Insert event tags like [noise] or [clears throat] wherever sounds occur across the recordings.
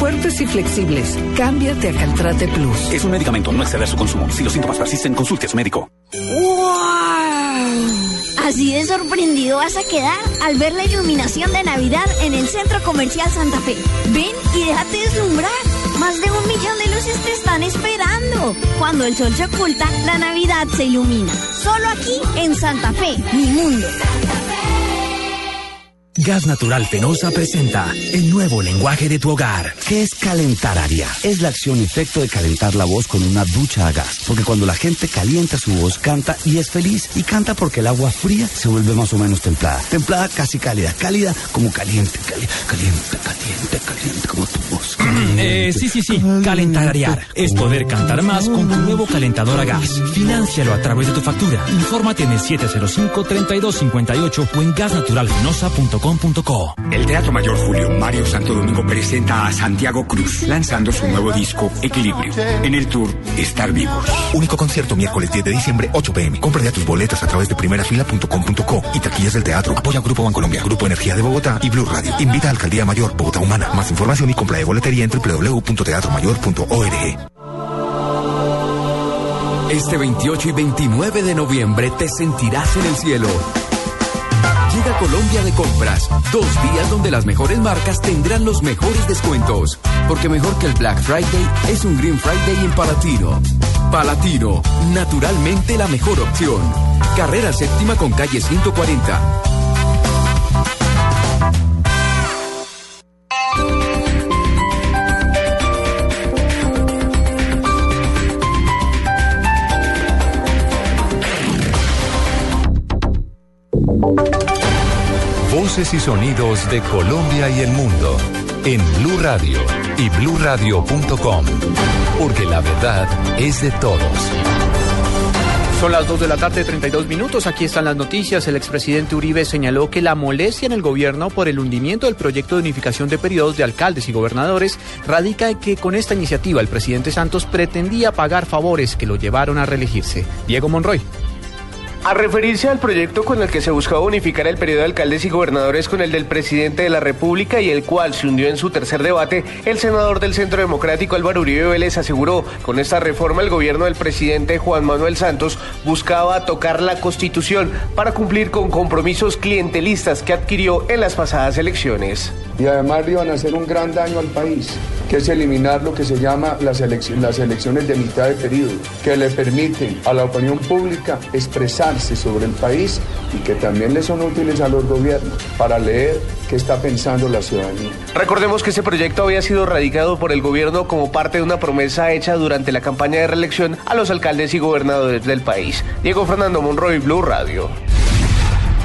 Fuertes y flexibles. Cámbiate a Caltrate Plus. Es un medicamento, no exceder su consumo. Si los síntomas persisten, consulte a su médico. ¡Wow! Así de sorprendido vas a quedar al ver la iluminación de Navidad en el Centro Comercial Santa Fe. Ven y déjate deslumbrar. Más de un millón de luces te están esperando. Cuando el sol se oculta, la Navidad se ilumina. Solo aquí en Santa Fe, mi mundo. Gas Natural Fenosa presenta el nuevo lenguaje de tu hogar. ¿Qué es calentar área? Es la acción y efecto de calentar la voz con una ducha a gas. Porque cuando la gente calienta su voz, canta y es feliz. Y canta porque el agua fría se vuelve más o menos templada. Templada casi cálida. Cálida como caliente. caliente, caliente, caliente, caliente como tu voz. Eh, sí, sí, sí. Calentararear. Es poder cantar más con tu nuevo calentador a gas. Financialo a través de tu factura. Infórmate en el 705-3258 o en gasnaturalfenosa.com. El Teatro Mayor Julio Mario Santo Domingo presenta a Santiago Cruz, lanzando su nuevo disco Equilibrio. En el tour Estar Vivos. Único concierto miércoles 10 de diciembre, 8 pm. Compra ya tus boletas a través de primerafila.com.co y taquillas del teatro. Apoya Grupo Bancolombia, Grupo Energía de Bogotá y Blue Radio. Invita a Alcaldía Mayor, Bogotá Humana. Más información y compra de boletería en www.teatromayor.org. Este 28 y 29 de noviembre te sentirás en el cielo. Llega Colombia de compras. Dos días donde las mejores marcas tendrán los mejores descuentos. Porque mejor que el Black Friday es un Green Friday en Palatino. Palatino, naturalmente la mejor opción. Carrera séptima con calle 140. Y sonidos de Colombia y el mundo en Blue Radio y bluradio.com, porque la verdad es de todos. Son las 2 de la tarde, 32 minutos. Aquí están las noticias. El expresidente Uribe señaló que la molestia en el gobierno por el hundimiento del proyecto de unificación de periodos de alcaldes y gobernadores radica en que con esta iniciativa el presidente Santos pretendía pagar favores que lo llevaron a reelegirse. Diego Monroy. A referirse al proyecto con el que se buscaba unificar el periodo de alcaldes y gobernadores con el del presidente de la República y el cual se hundió en su tercer debate, el senador del Centro Democrático Álvaro Uribe Vélez aseguró, con esta reforma el gobierno del presidente Juan Manuel Santos buscaba tocar la constitución para cumplir con compromisos clientelistas que adquirió en las pasadas elecciones. Y además le iban a hacer un gran daño al país, que es eliminar lo que se llama las, elecciones, las elecciones de mitad de periodo, que le permiten a la opinión pública expresar sobre el país y que también le son útiles a los gobiernos para leer qué está pensando la ciudadanía. Recordemos que ese proyecto había sido radicado por el gobierno como parte de una promesa hecha durante la campaña de reelección a los alcaldes y gobernadores del país. Diego Fernando Monroy, Blue Radio.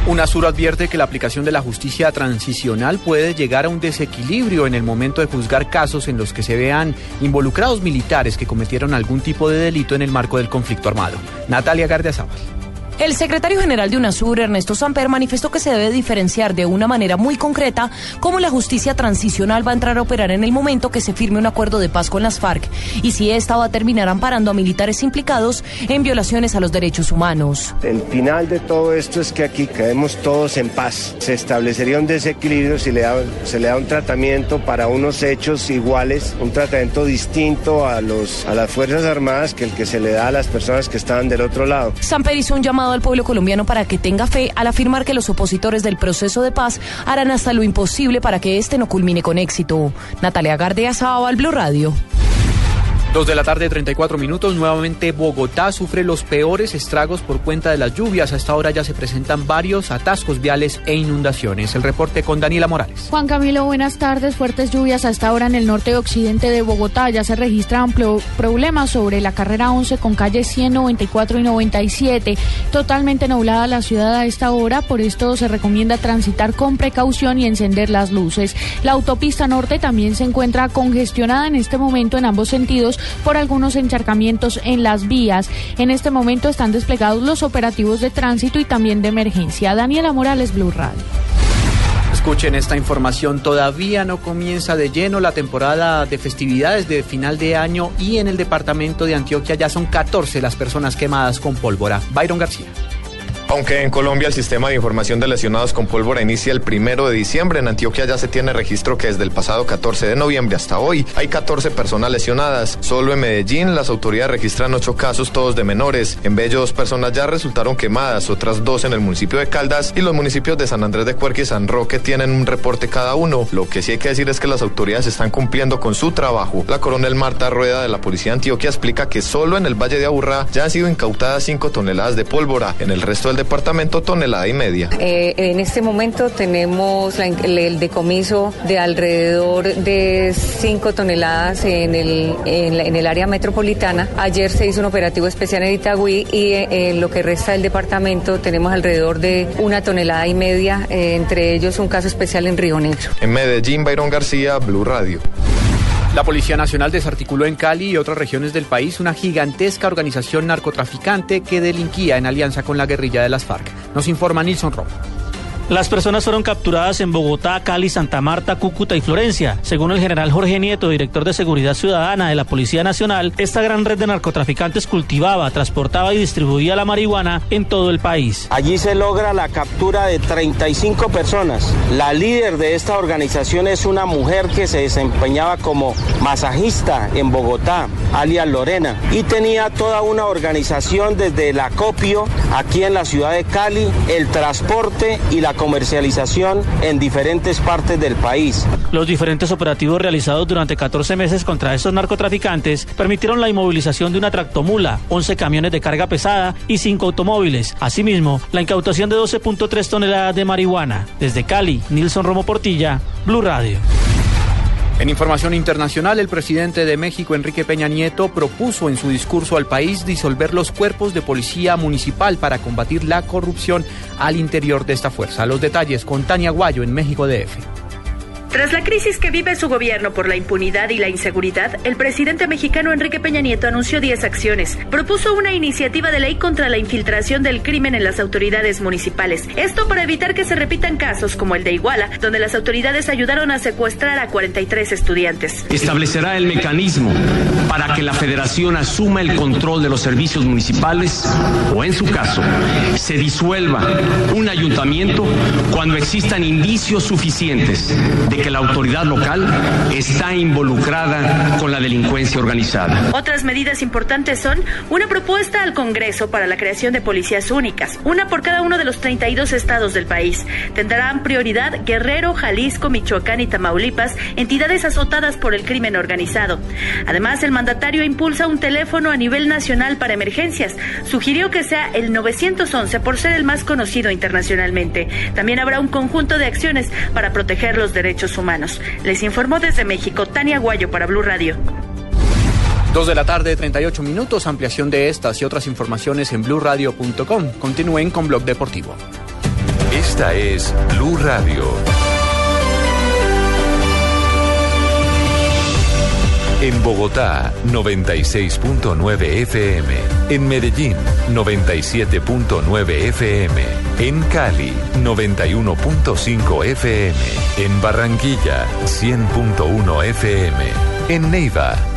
UNASUR advierte que la aplicación de la justicia transicional puede llegar a un desequilibrio en el momento de juzgar casos en los que se vean involucrados militares que cometieron algún tipo de delito en el marco del conflicto armado. Natalia Gardiazabal. El secretario general de UNASUR, Ernesto Samper, manifestó que se debe diferenciar de una manera muy concreta cómo la justicia transicional va a entrar a operar en el momento que se firme un acuerdo de paz con las FARC y si esta va a terminar amparando a militares implicados en violaciones a los derechos humanos. El final de todo esto es que aquí quedemos todos en paz. Se establecería un desequilibrio si le da, se le da un tratamiento para unos hechos iguales, un tratamiento distinto a, los, a las Fuerzas Armadas que el que se le da a las personas que estaban del otro lado. Samper hizo un llamado al pueblo colombiano para que tenga fe al afirmar que los opositores del proceso de paz harán hasta lo imposible para que este no culmine con éxito. Natalia Gardea, al Blue Radio. Dos de la tarde, 34 minutos. Nuevamente Bogotá sufre los peores estragos por cuenta de las lluvias. A esta hora ya se presentan varios atascos viales e inundaciones. El reporte con Daniela Morales. Juan Camilo, buenas tardes. Fuertes lluvias a esta hora en el norte y occidente de Bogotá. Ya se registran problemas sobre la carrera 11 con calles 100, 94 y 97. Totalmente nublada la ciudad a esta hora. Por esto se recomienda transitar con precaución y encender las luces. La autopista norte también se encuentra congestionada en este momento en ambos sentidos por algunos encharcamientos en las vías. En este momento están desplegados los operativos de tránsito y también de emergencia. Daniela Morales, Blue Radio. Escuchen esta información, todavía no comienza de lleno la temporada de festividades de final de año y en el departamento de Antioquia ya son 14 las personas quemadas con pólvora. Byron García. Aunque en Colombia el sistema de información de lesionados con pólvora inicia el primero de diciembre, en Antioquia ya se tiene registro que desde el pasado 14 de noviembre hasta hoy hay 14 personas lesionadas. Solo en Medellín las autoridades registran 8 casos, todos de menores. En Bello, dos personas ya resultaron quemadas, otras dos en el municipio de Caldas y los municipios de San Andrés de Cuerque y San Roque tienen un reporte cada uno. Lo que sí hay que decir es que las autoridades están cumpliendo con su trabajo. La coronel Marta Rueda de la Policía de Antioquia explica que solo en el Valle de Aburrá ya han sido incautadas 5 toneladas de pólvora. En el resto del departamento tonelada y media. Eh, en este momento tenemos el, decomiso de alrededor de 5 toneladas en el, en, el área metropolitana. Ayer se hizo un operativo especial en Itagüí y eh, en lo que resta del departamento tenemos alrededor de una tonelada y media, eh, entre ellos un caso especial en Río Negro. En Medellín, Byron García, Blue Radio. La Policía Nacional desarticuló en Cali y otras regiones del país una gigantesca organización narcotraficante que delinquía en alianza con la guerrilla de las FARC. Nos informa Nilson Romo. Las personas fueron capturadas en Bogotá, Cali, Santa Marta, Cúcuta y Florencia. Según el general Jorge Nieto, director de Seguridad Ciudadana de la Policía Nacional, esta gran red de narcotraficantes cultivaba, transportaba y distribuía la marihuana en todo el país. Allí se logra la captura de 35 personas. La líder de esta organización es una mujer que se desempeñaba como masajista en Bogotá, alias Lorena, y tenía toda una organización desde el acopio aquí en la ciudad de Cali, el transporte y la comercialización en diferentes partes del país. Los diferentes operativos realizados durante 14 meses contra estos narcotraficantes permitieron la inmovilización de una tractomula, 11 camiones de carga pesada y 5 automóviles. Asimismo, la incautación de 12.3 toneladas de marihuana. Desde Cali, Nilson Romo Portilla, Blue Radio. En información internacional, el presidente de México, Enrique Peña Nieto, propuso en su discurso al país disolver los cuerpos de policía municipal para combatir la corrupción al interior de esta fuerza. Los detalles con Tania Guayo en México DF. Tras la crisis que vive su gobierno por la impunidad y la inseguridad, el presidente mexicano Enrique Peña Nieto anunció 10 acciones. Propuso una iniciativa de ley contra la infiltración del crimen en las autoridades municipales. Esto para evitar que se repitan casos como el de Iguala, donde las autoridades ayudaron a secuestrar a 43 estudiantes. Establecerá el mecanismo para que la federación asuma el control de los servicios municipales o, en su caso, se disuelva un ayuntamiento cuando existan indicios suficientes de la autoridad local está involucrada con la delincuencia organizada. Otras medidas importantes son una propuesta al Congreso para la creación de policías únicas, una por cada uno de los 32 estados del país. Tendrán prioridad Guerrero, Jalisco, Michoacán y Tamaulipas, entidades azotadas por el crimen organizado. Además, el mandatario impulsa un teléfono a nivel nacional para emergencias. Sugirió que sea el 911 por ser el más conocido internacionalmente. También habrá un conjunto de acciones para proteger los derechos humanos. Les informó desde México Tania Guayo para Blue Radio. Dos de la tarde, 38 minutos. Ampliación de estas y otras informaciones en blurradio.com. Continúen con Blog Deportivo. Esta es Blue Radio. En Bogotá, 96.9 FM. En Medellín, 97.9 FM. En Cali, 91.5 FM. En Barranquilla, 100.1 FM. En Neiva,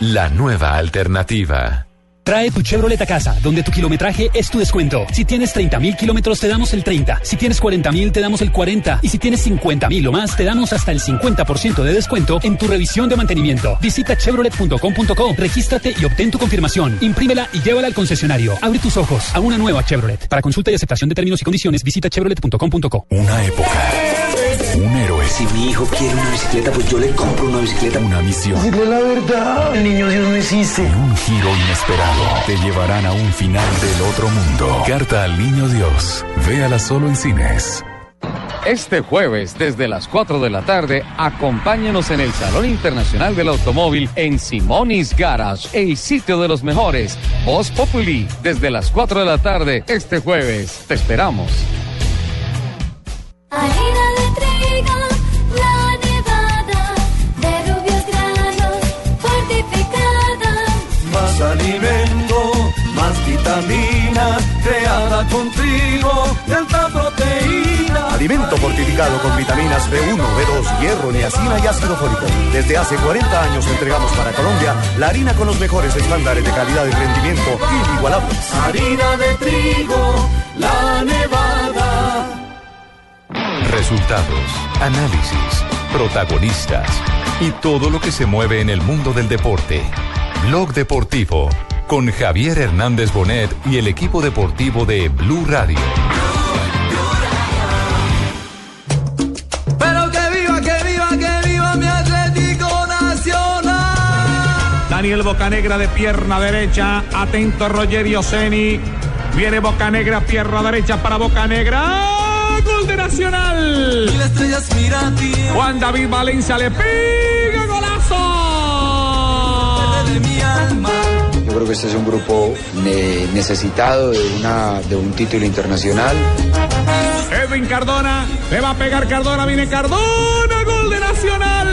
la nueva alternativa. Trae tu Chevrolet a casa, donde tu kilometraje es tu descuento. Si tienes 30 mil kilómetros, te damos el 30. Si tienes 40 mil, te damos el 40. Y si tienes 50 mil o más, te damos hasta el 50% de descuento en tu revisión de mantenimiento. Visita chevrolet.com.co, regístrate y obtén tu confirmación. Imprímela y llévala al concesionario. Abre tus ojos a una nueva Chevrolet. Para consulta y aceptación de términos y condiciones, visita chevrolet.com.co. Una época. Un héroe. Si mi hijo quiere una bicicleta, pues yo le compro una bicicleta. Una misión. Dile la verdad. El niño Dios no existe. Y un giro inesperado. Te llevarán a un final del otro mundo. Carta al niño Dios. Véala solo en cines. Este jueves, desde las 4 de la tarde, acompáñanos en el Salón Internacional del Automóvil en Simonis Garage, el sitio de los mejores. Voz Populi, desde las 4 de la tarde, este jueves. Te esperamos. Creada con trigo de alta proteína. Alimento fortificado con vitaminas B1, B2, hierro, niacina y ácido fólico. Desde hace 40 años entregamos para Colombia la harina con los mejores estándares de calidad y rendimiento inigualables. Harina de trigo, la nevada. Resultados, análisis, protagonistas y todo lo que se mueve en el mundo del deporte. Blog Deportivo con Javier Hernández Bonet y el equipo deportivo de Blue Radio. Pero que viva, que viva, que viva mi Atlético Nacional. Daniel Bocanegra de pierna derecha. Atento Rogerio Seni. Viene Bocanegra, pierna derecha para Bocanegra. Gol de Nacional. Juan David Valencia le pega golazo. Yo creo que este es un grupo ne- necesitado de, una, de un título internacional. Edwin Cardona. Le va a pegar Cardona. Viene Cardona. Gol de Nacional.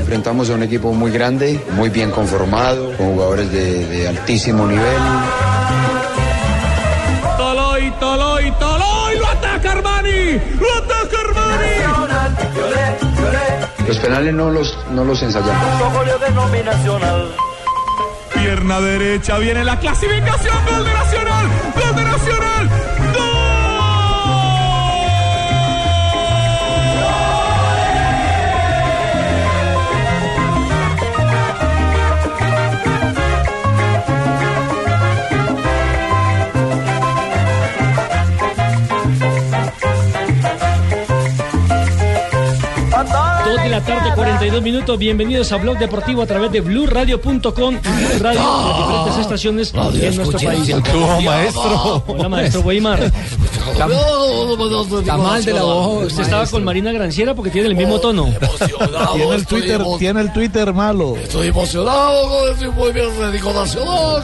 Enfrentamos a un equipo muy grande, muy bien conformado, con jugadores de, de altísimo nivel. Toloy, Toloy, Toloy. Lo ataca Armani. Lo ataca Armani. Los penales no los, no los ensayamos. Pierna derecha, viene la clasificación, gol de Nacional, gol de Nacional, la tarde, 42 minutos. Bienvenidos a Blog Deportivo a través de BlueRadio.com y Blue Radio, las diferentes estaciones en nuestro país. Saludos, maestro. Hola, maestro Weimar. [laughs] Tamal de la voz. Usted estaba con Marina Granciera porque tiene el mismo tono. Tiene el Twitter, tiene el Twitter malo. Estoy emocionado con este muy bien Atlético Nacional.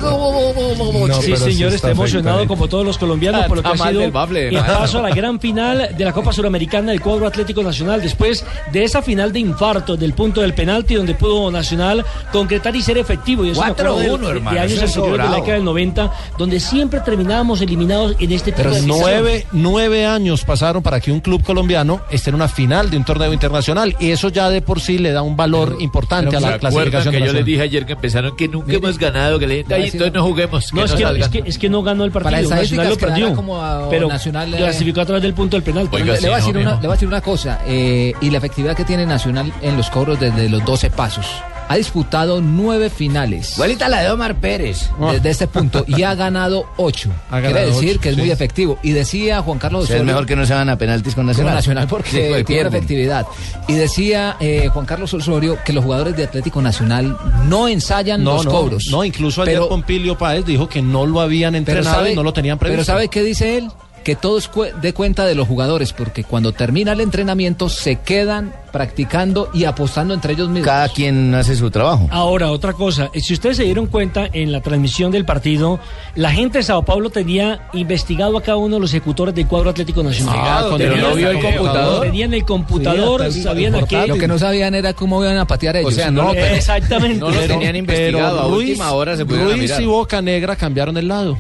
sí, señor, está emocionado como todos los colombianos por lo que ha sido el hermano. paso a la gran final de la Copa Suramericana del cuadro Atlético Nacional después de esa final de infarto del punto del penalti donde pudo Nacional concretar y ser efectivo. Y eso me acuerdo 4-1, de- de, hermano, años anteriores de la década del 90 donde siempre terminábamos eliminados en este tipo de nueve, nueve años pasaron para que un club colombiano esté en una final de un torneo internacional y eso ya de por sí le da un valor importante a la clasificación que yo les dije ayer que empezaron que nunca hemos ganado, que le dije, "Ay, entonces no juguemos, que No, no, es, que, salgan". es, que, es que no ganó el Para partido. Nacional lo perdió. como a- pero Nacional, eh, clasificó a través del punto del penal. Oiga, le, sí, le voy a no, decir una, le voy a decir una cosa, eh, y la efectividad que tiene Nacional en los cobros desde los 12 pasos. Ha disputado nueve finales. Igualita la de Omar Pérez. Desde este punto. Y ha ganado ocho. Ha Quiere decir ocho, que es sí. muy efectivo. Y decía Juan Carlos Sí, es Osorio- mejor que no se van a penaltis con con Nacional. Nacional porque Sí, tiene pierden. efectividad. Y decía eh, Juan Carlos Osorio que los jugadores de Atlético Nacional no ensayan No, los no, cobros. no, incluso ayer Pero- Pompilio Páez dijo que no lo habían entrenado sabe, y no lo tenían previsto. Pero ¿sabe qué dice él? Que todo es cue- de cuenta de los jugadores, porque cuando termina el entrenamiento se quedan practicando y apostando entre ellos mismos. Cada quien hace su trabajo. Ahora, otra cosa, eh, si ustedes se dieron cuenta en la transmisión del partido, la gente de Sao Paulo tenía investigado a cada uno de los ejecutores del cuadro Atlético Nacional. Ah, Tenían- ¿no vio el computador? Tenían el computador, Sí, sabían a qué. Lo que no sabían era cómo iban a patear ellos. sea, no, pero- Exactamente. Pero- pero Ruiz- Ruiz y Boca Negra cambiaron el lado.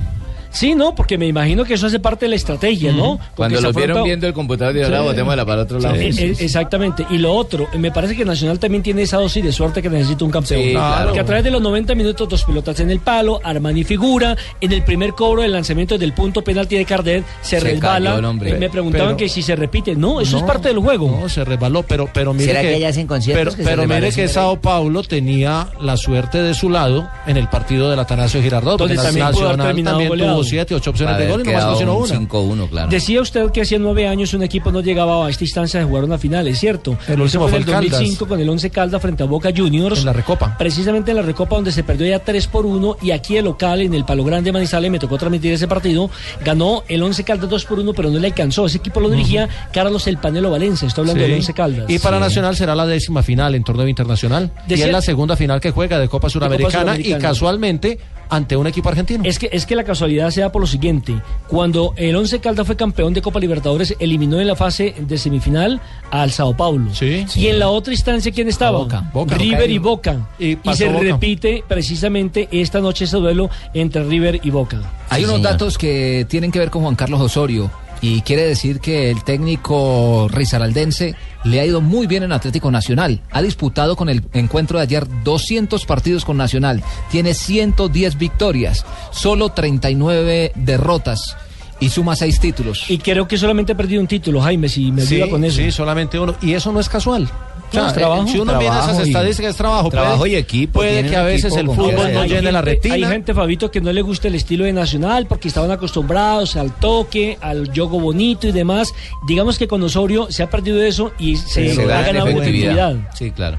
Sí, no, porque me imagino que eso hace parte de la estrategia, ¿no? Porque Cuando los vieron viendo el computador, dijeron, Sí. "Ah, botémosla para otro lado. Exactamente. Y lo otro, eh, me parece que Nacional también tiene esa dosis de suerte que necesita un campeón. Sí, claro. Porque a través de los 90 minutos, dos pelotas en el palo, Armani figura, en el primer cobro del lanzamiento del punto penalti de Cardet, se, Se resbala. cayó el hombre. Eh, me preguntaban Pero- que si se repite. No, eso es parte del juego. No, se resbaló, pero, pero mire ¿Será que, que ella hacen conciertos pero, que pero mire que Sao Paulo tenía la suerte de su lado en el partido del Atanasio Girardot. Donde porque también pudo haber Nacional terminado también siete, ocho opciones de gol y no más quedado sino un una. 5-1, claro. Decía usted que hacía nueve años un equipo no llegaba a esta instancia de jugar una final, es cierto. El último fue en fue el el 2005 Caldas. con el 11 Caldas frente a Boca Juniors. En la Recopa. Precisamente en la Recopa donde se perdió ya 3 por 1 y aquí el local en el Palo Grande Manizales me tocó transmitir ese partido. Ganó el 11 Caldas 2 por 1 pero no le alcanzó. Ese equipo lo dirigía Carlos El Panelo Valencia. Estoy hablando Sí. del 11 Caldas. Y para Nacional será la décima final en torneo internacional. y Decía- es la segunda final que juega de Copa Suramericana y Suramericana. casualmente ante un equipo argentino. Es que, es que la casualidad se da por lo siguiente. Cuando el 11 Caldas fue campeón de Copa Libertadores, eliminó en la fase de semifinal al Sao Paulo. Y en la otra instancia, ¿quién estaba? Boca. Boca. River y Boca. Y se Boca. repite precisamente esta noche ese duelo entre River y Boca. Hay unos datos que tienen que ver con Juan Carlos Osorio y quiere decir que el técnico risaraldense le ha ido muy bien en Atlético Nacional. Ha disputado con el encuentro de ayer 200 partidos con Nacional. Tiene 110 victorias, solo 39 derrotas y suma 6 títulos. Y creo que solamente ha perdido un título, Jaime, si me Sí, ayuda con eso. sí, solamente uno. Y eso no es casual. No, es trabajo. si uno Trabajo esas y- estadísticas, es trabajo. trabajo puede, y equipo, Puede que a veces el fútbol no Hay llene la retina. Hay gente, Fabito, que no le gusta el estilo de Nacional porque estaban acostumbrados al toque, al yogo bonito y demás. Digamos que con Osorio se ha perdido eso y se, Se ha ganado efectividad. Sí, claro.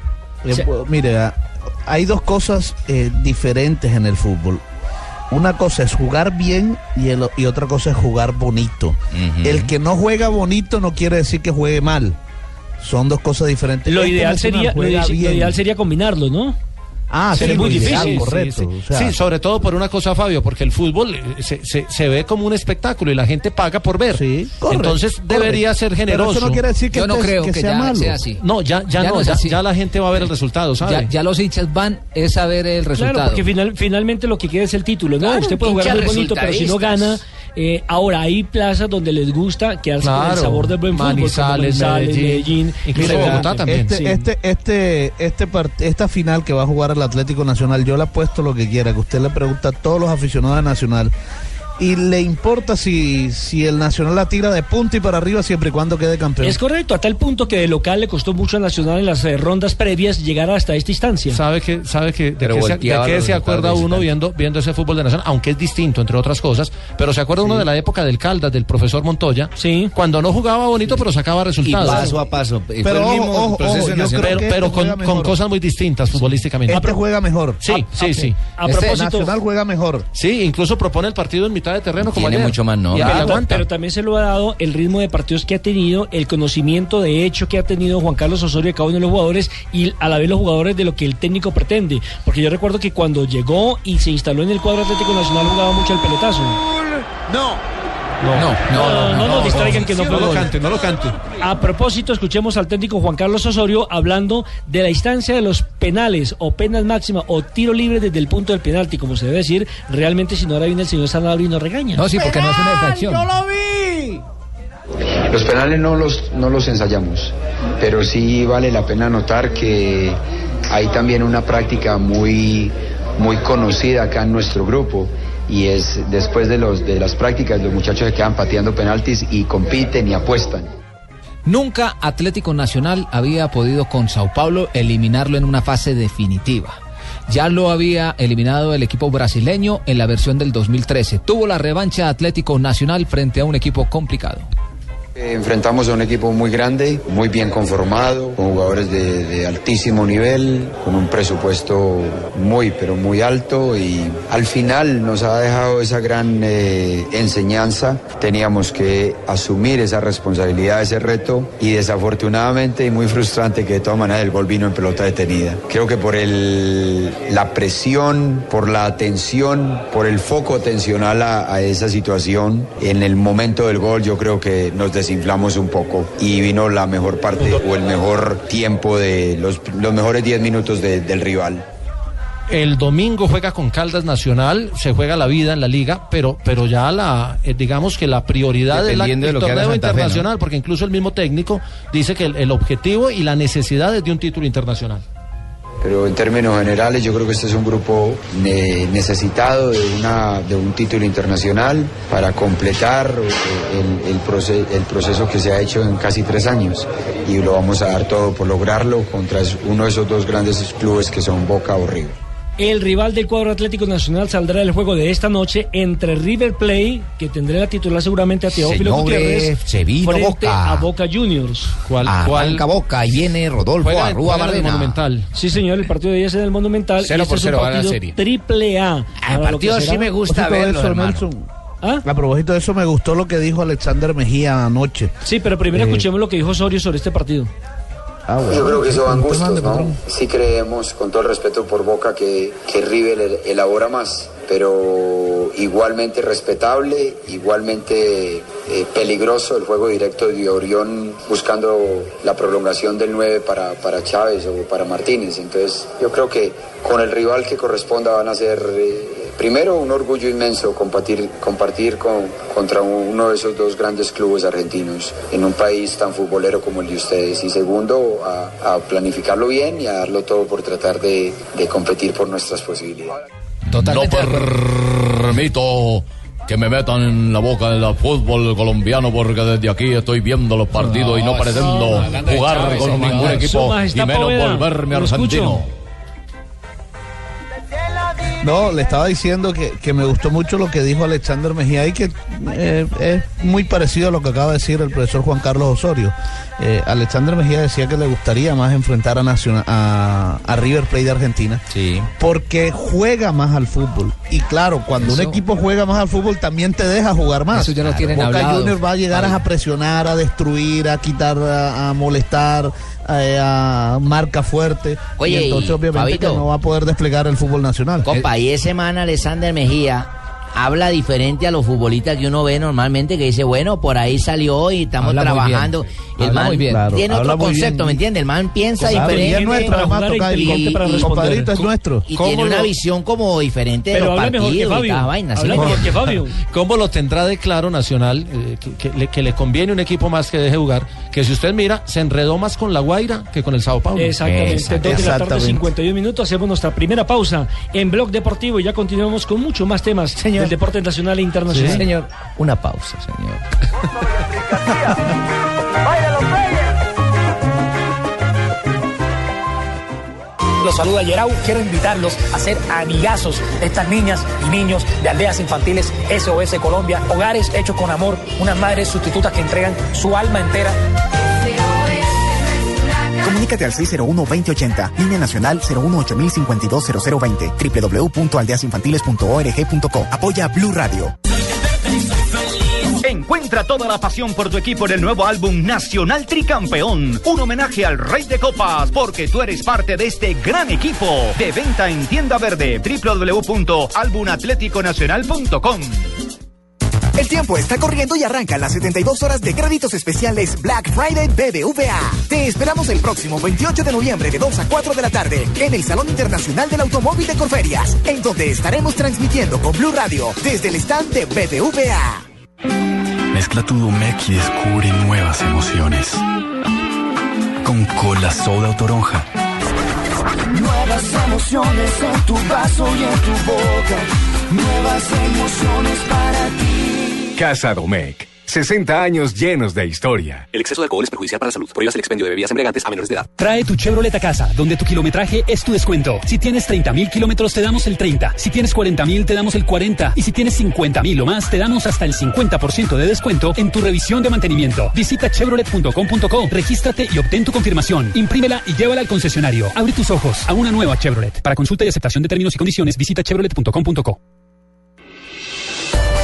Mire, ah, hay dos cosas eh, diferentes en el fútbol. Una cosa es jugar bien y, el- y otra cosa es jugar bonito. El que no juega bonito no quiere decir que juegue mal. Son dos cosas diferentes. Lo Este ideal, sería, lo, ideal sería combinarlo, ¿no? Ah, Sería sí, muy lo ideal, difícil. correcto. Sí, o sea, Sí, sobre todo por una cosa, Fabio, porque el fútbol eh, se, se- se ve como un espectáculo y la gente paga por ver. correcto, Entonces debería ser Pero generoso. eso no quiere decir que Yo no creo que que, sea ya malo. sea así. No, ya, ya, no, es ya, ya la gente va a ver el resultado, ¿sabe? Ya, ya los hinchas van es a ver el resultado. Claro, porque final- finalmente lo que queda es el título, ¿no? Claro, Usted puede jugar muy bonito, pero si no gana. Eh, ahora hay plazas donde les gusta quedarse con el Claro, sabor del buen fútbol, como Manizales, Medellín, Medellín, incluso Mira, Bogotá también. Este, Sí. este, este, este part- esta final que va a jugar el Atlético Nacional, yo le apuesto lo que quiera, que usted le pregunta a todos los aficionados de Nacional. Y le importa si, si el Nacional la tira de punta y para arriba siempre y cuando quede campeón. Es correcto, a tal punto que de local le costó mucho a Nacional en las eh, rondas previas llegar hasta esta instancia. Sabe que, sabe que de qué se, los se acuerda uno viendo, viendo ese fútbol de nación, aunque es distinto, entre otras cosas, pero se acuerda uno de la época del Caldas, del profesor Montoya, cuando no jugaba bonito, pero sacaba resultados. paso a paso. Y fue Pero el ojo, mismo ojo, proceso ojo, en yo Nacional. pero, que pero este con, cosas muy distintas futbolísticamente. Este juega mejor. Sí, sí, sí. A Este propósito- Nacional juega mejor. Sí, incluso propone el partido en mitad de terreno como Tiene ayer. mucho más pero, aguanta. pero también se lo ha dado el ritmo de partidos que ha tenido, el conocimiento de hecho que ha tenido Juan Carlos Osorio de cada uno de los jugadores y a la vez los jugadores de lo que el técnico pretende. Porque yo recuerdo que cuando llegó y se instaló en el cuadro Atlético Nacional jugaba mucho el pelotazo. No. No, No, no, no nos distraigan que no fue no lo cante, no lo cante. A propósito, escuchemos al técnico Juan Carlos Osorio hablando de la instancia de los penales o penas máximas o tiro libre desde el punto del penalti, como se debe decir. Realmente, si no ahora viene el señor Sanabria y nos regaña. No, sí, porque no es una infracción. lo vi! Los penales no los, no los ensayamos, pero sí vale la pena notar que hay también una práctica muy, muy conocida acá en nuestro grupo y es después de, los, de las prácticas los muchachos se quedan pateando penaltis y compiten y apuestan. Nunca Atlético Nacional había podido con Sao Paulo eliminarlo en una fase definitiva. Ya lo había eliminado el equipo brasileño en la versión del 2013. Tuvo la revancha Atlético Nacional frente a un equipo complicado. Enfrentamos a un equipo muy grande, muy bien conformado, con jugadores de, de altísimo nivel, con un presupuesto muy, pero muy alto y al final nos ha dejado esa gran eh, enseñanza. Teníamos que asumir esa responsabilidad, ese reto y desafortunadamente y muy frustrante que de todas maneras el gol vino en pelota detenida. Creo que por el, la presión, por la atención, por el foco atencional a, a esa situación, en el momento del gol yo creo que nos desinflamos un poco y vino la mejor parte o el mejor tiempo de los, los mejores 10 minutos de- del rival. El domingo juega con Caldas Nacional, se juega la vida en la liga, pero, pero ya la, eh, digamos que la prioridad es la, Dependiendo de torneo Santa Fe, ¿no? internacional, porque incluso el mismo técnico dice que el, el objetivo y la necesidad es de un título internacional. Pero en términos generales yo creo que este es un grupo ne- necesitado de, una, de un título internacional para completar eh, el, el proce- el proceso que se ha hecho en casi tres años y lo vamos a dar todo por lograrlo contra uno de esos dos grandes clubes que son Boca o River. El rival del cuadro Atlético Nacional saldrá del juego de esta noche entre River Plate, que tendrá la titular seguramente a Teófilo Señores, Gutiérrez, se vino frente Boca. a Boca Juniors. ¿Cuál, Arranca Boca y viene Rodolfo Juega- Arrúa el Barrena. Monumental. Sí, señor, el partido de ayer es en el Monumental. Cero y este por es un cero, gana la partido serie. triple A. el lo que partido sí me gusta verlo, eso, ¿Ah? A propósito de eso, me gustó lo que dijo Alexander Mejía anoche. Sí, pero primero Eh, escuchemos lo que dijo Osorio sobre este partido. Ah, bueno. Yo creo que eso van gustos, ¿no? Sí creemos, con todo el respeto por Boca, que, que River el- elabora más, pero igualmente respetable, igualmente eh, peligroso el juego directo de Orión buscando la prolongación del 9 para, para Chávez o para Martínez. Entonces yo creo que con el rival que corresponda van a ser... eh, Primero, un orgullo inmenso compartir, compartir con, contra uno de esos dos grandes clubes argentinos en un país tan futbolero como el de ustedes. Y segundo, a, a planificarlo bien y a darlo todo por tratar de, de competir por nuestras posibilidades. No permito que me metan en la boca el fútbol colombiano porque desde aquí estoy viendo los partidos y no pretendo hablando de jugar Chávez, con ningún equipo y menos volverme argentino. No, le estaba diciendo que, que me gustó mucho lo que dijo Alexander Mejía y que eh, es muy parecido a lo que acaba de decir el profesor Juan Carlos Osorio. Eh, Alexander Mejía decía que le gustaría más enfrentar a, Nacional, a, a River Plate de Argentina Sí. porque juega más al fútbol. Y claro, cuando un equipo juega más al fútbol también te deja jugar más. Eso ya lo tienen Boca hablado. Juniors va a llegar a presionar, a destruir, a quitar, a, a molestar, a, a marca fuerte. Oye, y entonces y, obviamente que no va a poder desplegar el fútbol nacional. Compa, y ese man Alexander Mejía habla diferente a los futbolistas que uno ve normalmente, que dice, bueno, por ahí salió y estamos Habla muy trabajando. El Habla man muy bien. tiene Claro, otro habla concepto, bien. ¿me entiende? El man piensa Claro, y es diferente. nuestro, además, y- toca el. Compadrito, es nuestro. Y ¿Cómo tiene una lo- visión como diferente de Pero los habla mejor que partidos y Fabio. cada vaina. ¿sí? Mejor que Fabio. ¿Cómo lo tendrá de claro Nacional eh, que, que le, que le conviene un equipo más que deje jugar? Que si usted mira, se enredó más con la Guaira que con el Sao Paulo. Exactamente, dos de la tarde, 51 minutos. Hacemos nuestra primera pausa en Blog Deportivo y ya continuamos con mucho más temas del deporte nacional e internacional. Sí, señor. Una pausa, señor. Los saluda Yerau. Quiero invitarlos a ser amigazos de estas niñas y niños de aldeas infantiles SOS Colombia. Hogares hechos con amor. Unas madres sustitutas que entregan su alma entera. Comunícate al 601-2080, línea nacional 018-052-0020, www.aldeasinfantiles.org.co. Apoya Blue Radio. Encuentra toda la pasión por tu equipo en el nuevo álbum Nacional Tricampeón. Un homenaje al Rey de Copas, porque tú eres parte de este gran equipo. De venta en tienda verde www.albumatleticonacional.com. El tiempo está corriendo y arrancan las 72 horas de créditos especiales Black Friday BBVA. Te esperamos el próximo 28 de noviembre de 2 a 4 de la tarde en el Salón Internacional del Automóvil de Corferias, en donde estaremos transmitiendo con Blue Radio desde el stand de BBVA. Mezcla tu Domec y descubre nuevas emociones. Con cola soda o toronja. Nuevas emociones en tu vaso y en tu boca. Nuevas emociones para ti. Casa Domecq. 60 años llenos de historia. El exceso de alcohol es perjudicial para la salud. Prohíbas el expendio de bebidas embriagantes a menores de edad. Trae tu Chevrolet a casa, donde tu kilometraje es tu descuento. Si tienes 30 mil kilómetros, te damos el 30. Si tienes 40 mil, te damos el 40. Y si tienes 50 mil o más, te damos hasta el 50% de descuento en tu revisión de mantenimiento. Visita chevrolet.com.co, regístrate y obtén tu confirmación. Imprímela y llévala al concesionario. Abre tus ojos a una nueva Chevrolet. Para consulta y aceptación de términos y condiciones, visita chevrolet.com.co.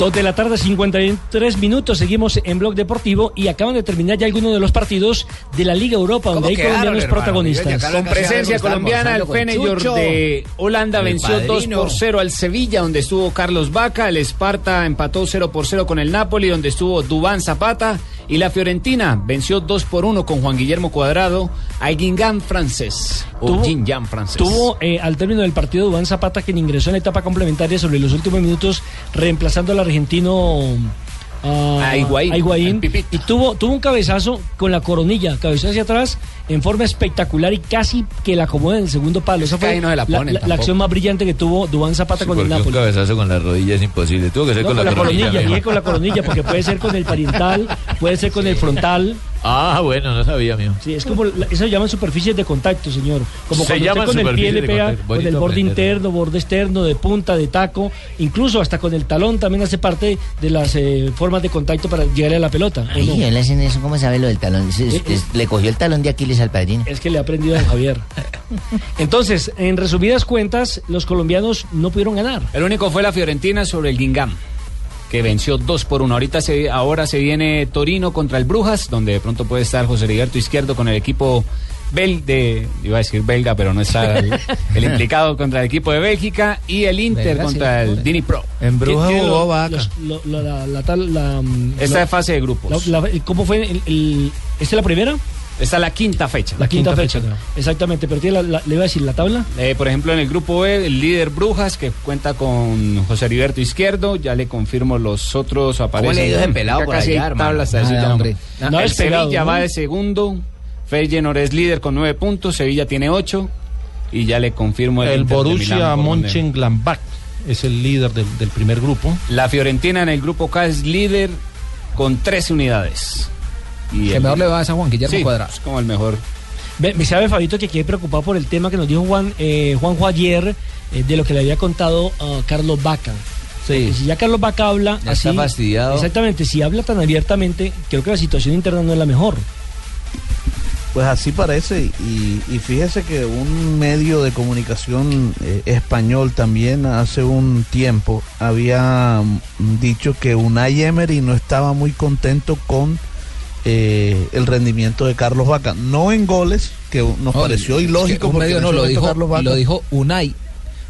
Dos de la tarde, 53 minutos. Seguimos en Blog Deportivo y acaban de terminar ya algunos de los partidos de la Liga Europa, donde hay colombianos protagonistas. Con presencia colombiana, el Feyenoord de Holanda El venció 2 padrino. por 0 al Sevilla, donde estuvo Carlos Vaca. El Esparta empató 0 por 0 con el Napoli, donde estuvo Dubán Zapata. Y la Fiorentina venció 2 por 1 con Juan Guillermo Cuadrado al Guingamp francés. O Tuvo- Guingamp francés. Tuvo eh, al término del partido Dubán Zapata, quien ingresó en la etapa complementaria sobre los últimos minutos, reemplazando al argentino ah, A Higuaín, a Higuaín. y tuvo, tuvo un cabezazo con la coronilla, cabezó hacia atrás en forma espectacular y casi que la acomoda en el segundo palo. Esa fue no la la, ponen la- la tampoco. acción más brillante que tuvo Dubán Zapata con el Porque un Napoli. cabezazo con la rodilla es imposible. Tuvo que ser No, con, con la coronilla, dije con la coronilla, porque puede ser con el pariental, puede ser con el frontal. Ah, bueno, no sabía, mío. Sí, es como, eso se llaman superficies de contacto, señor. Como Se cuando usted con el pie le de pega contacto. con el borde interno, borde externo, de punta, de taco, incluso hasta con el talón también hace parte de las eh, formas de contacto para llegarle a la pelota. ¿o Ay, no? él hacen eso, ¿cómo sabe lo del talón? Es- es- Eh, eh. es- le cogió el talón de Aquiles al padrino. Es que le ha aprendido a Javier. Entonces, en resumidas cuentas, los colombianos no pudieron ganar. El único fue la Fiorentina sobre el Guingamp, que venció 2 por 1. Ahorita se, ahora se viene Torino contra el Brujas, donde de pronto puede estar José Heriberto Izquierdo con el equipo bel de, iba a decir belga, pero no está el, el [laughs] implicado contra el equipo de Bélgica, y el Inter Belga, contra sí. el Dini Pro. En Brujas ¿Qué- qué jugó lo- Vaca. Los- lo- la, la- la tal, la, Esta es fase de grupos. la- la- ¿Cómo fue? El, el- ¿Esta es la primera? Esta es la quinta fecha. La quinta, fecha. Exactamente, pero tiene la, la- le iba a decir la tabla. Eh, por ejemplo, en el grupo B, el líder Brujas, que cuenta con José Heriberto Izquierdo, ya le confirmo los otros aparecen. le ha ido ese pelado por allá, hermano? Nada, ya no. hombre. No, No el es pegado, Sevilla ¿no? va de segundo, Feyenoord es líder con nueve puntos, Sevilla tiene ocho, y ya le confirmo el, El Inter de Borussia Mönchengladbach es el líder del, del primer grupo. La Fiorentina en el grupo K es líder con 13 unidades. Y Que el- mejor le va a Juan Guillermo Sí, Cuadrado. es como el mejor. Ve- Me sabe, Fabito, que quedé preocupado por el tema que nos dijo Juan, eh, Juanjo ayer eh, de lo que le había contado Carlos Vaca. Sí. Si ya Carlos Vaca habla Ya así. está fastidiado. Exactamente, si habla tan abiertamente, creo que la situación interna no es la mejor. Pues así parece y, y fíjese que un medio de comunicación eh, español también hace un tiempo había mm, dicho que Unai Emery no estaba muy contento con eh, el rendimiento de Carlos Vaca, no en goles, que nos No, pareció es que ilógico un porque medio no lo dijo, Carlos Vaca- lo dijo Unai.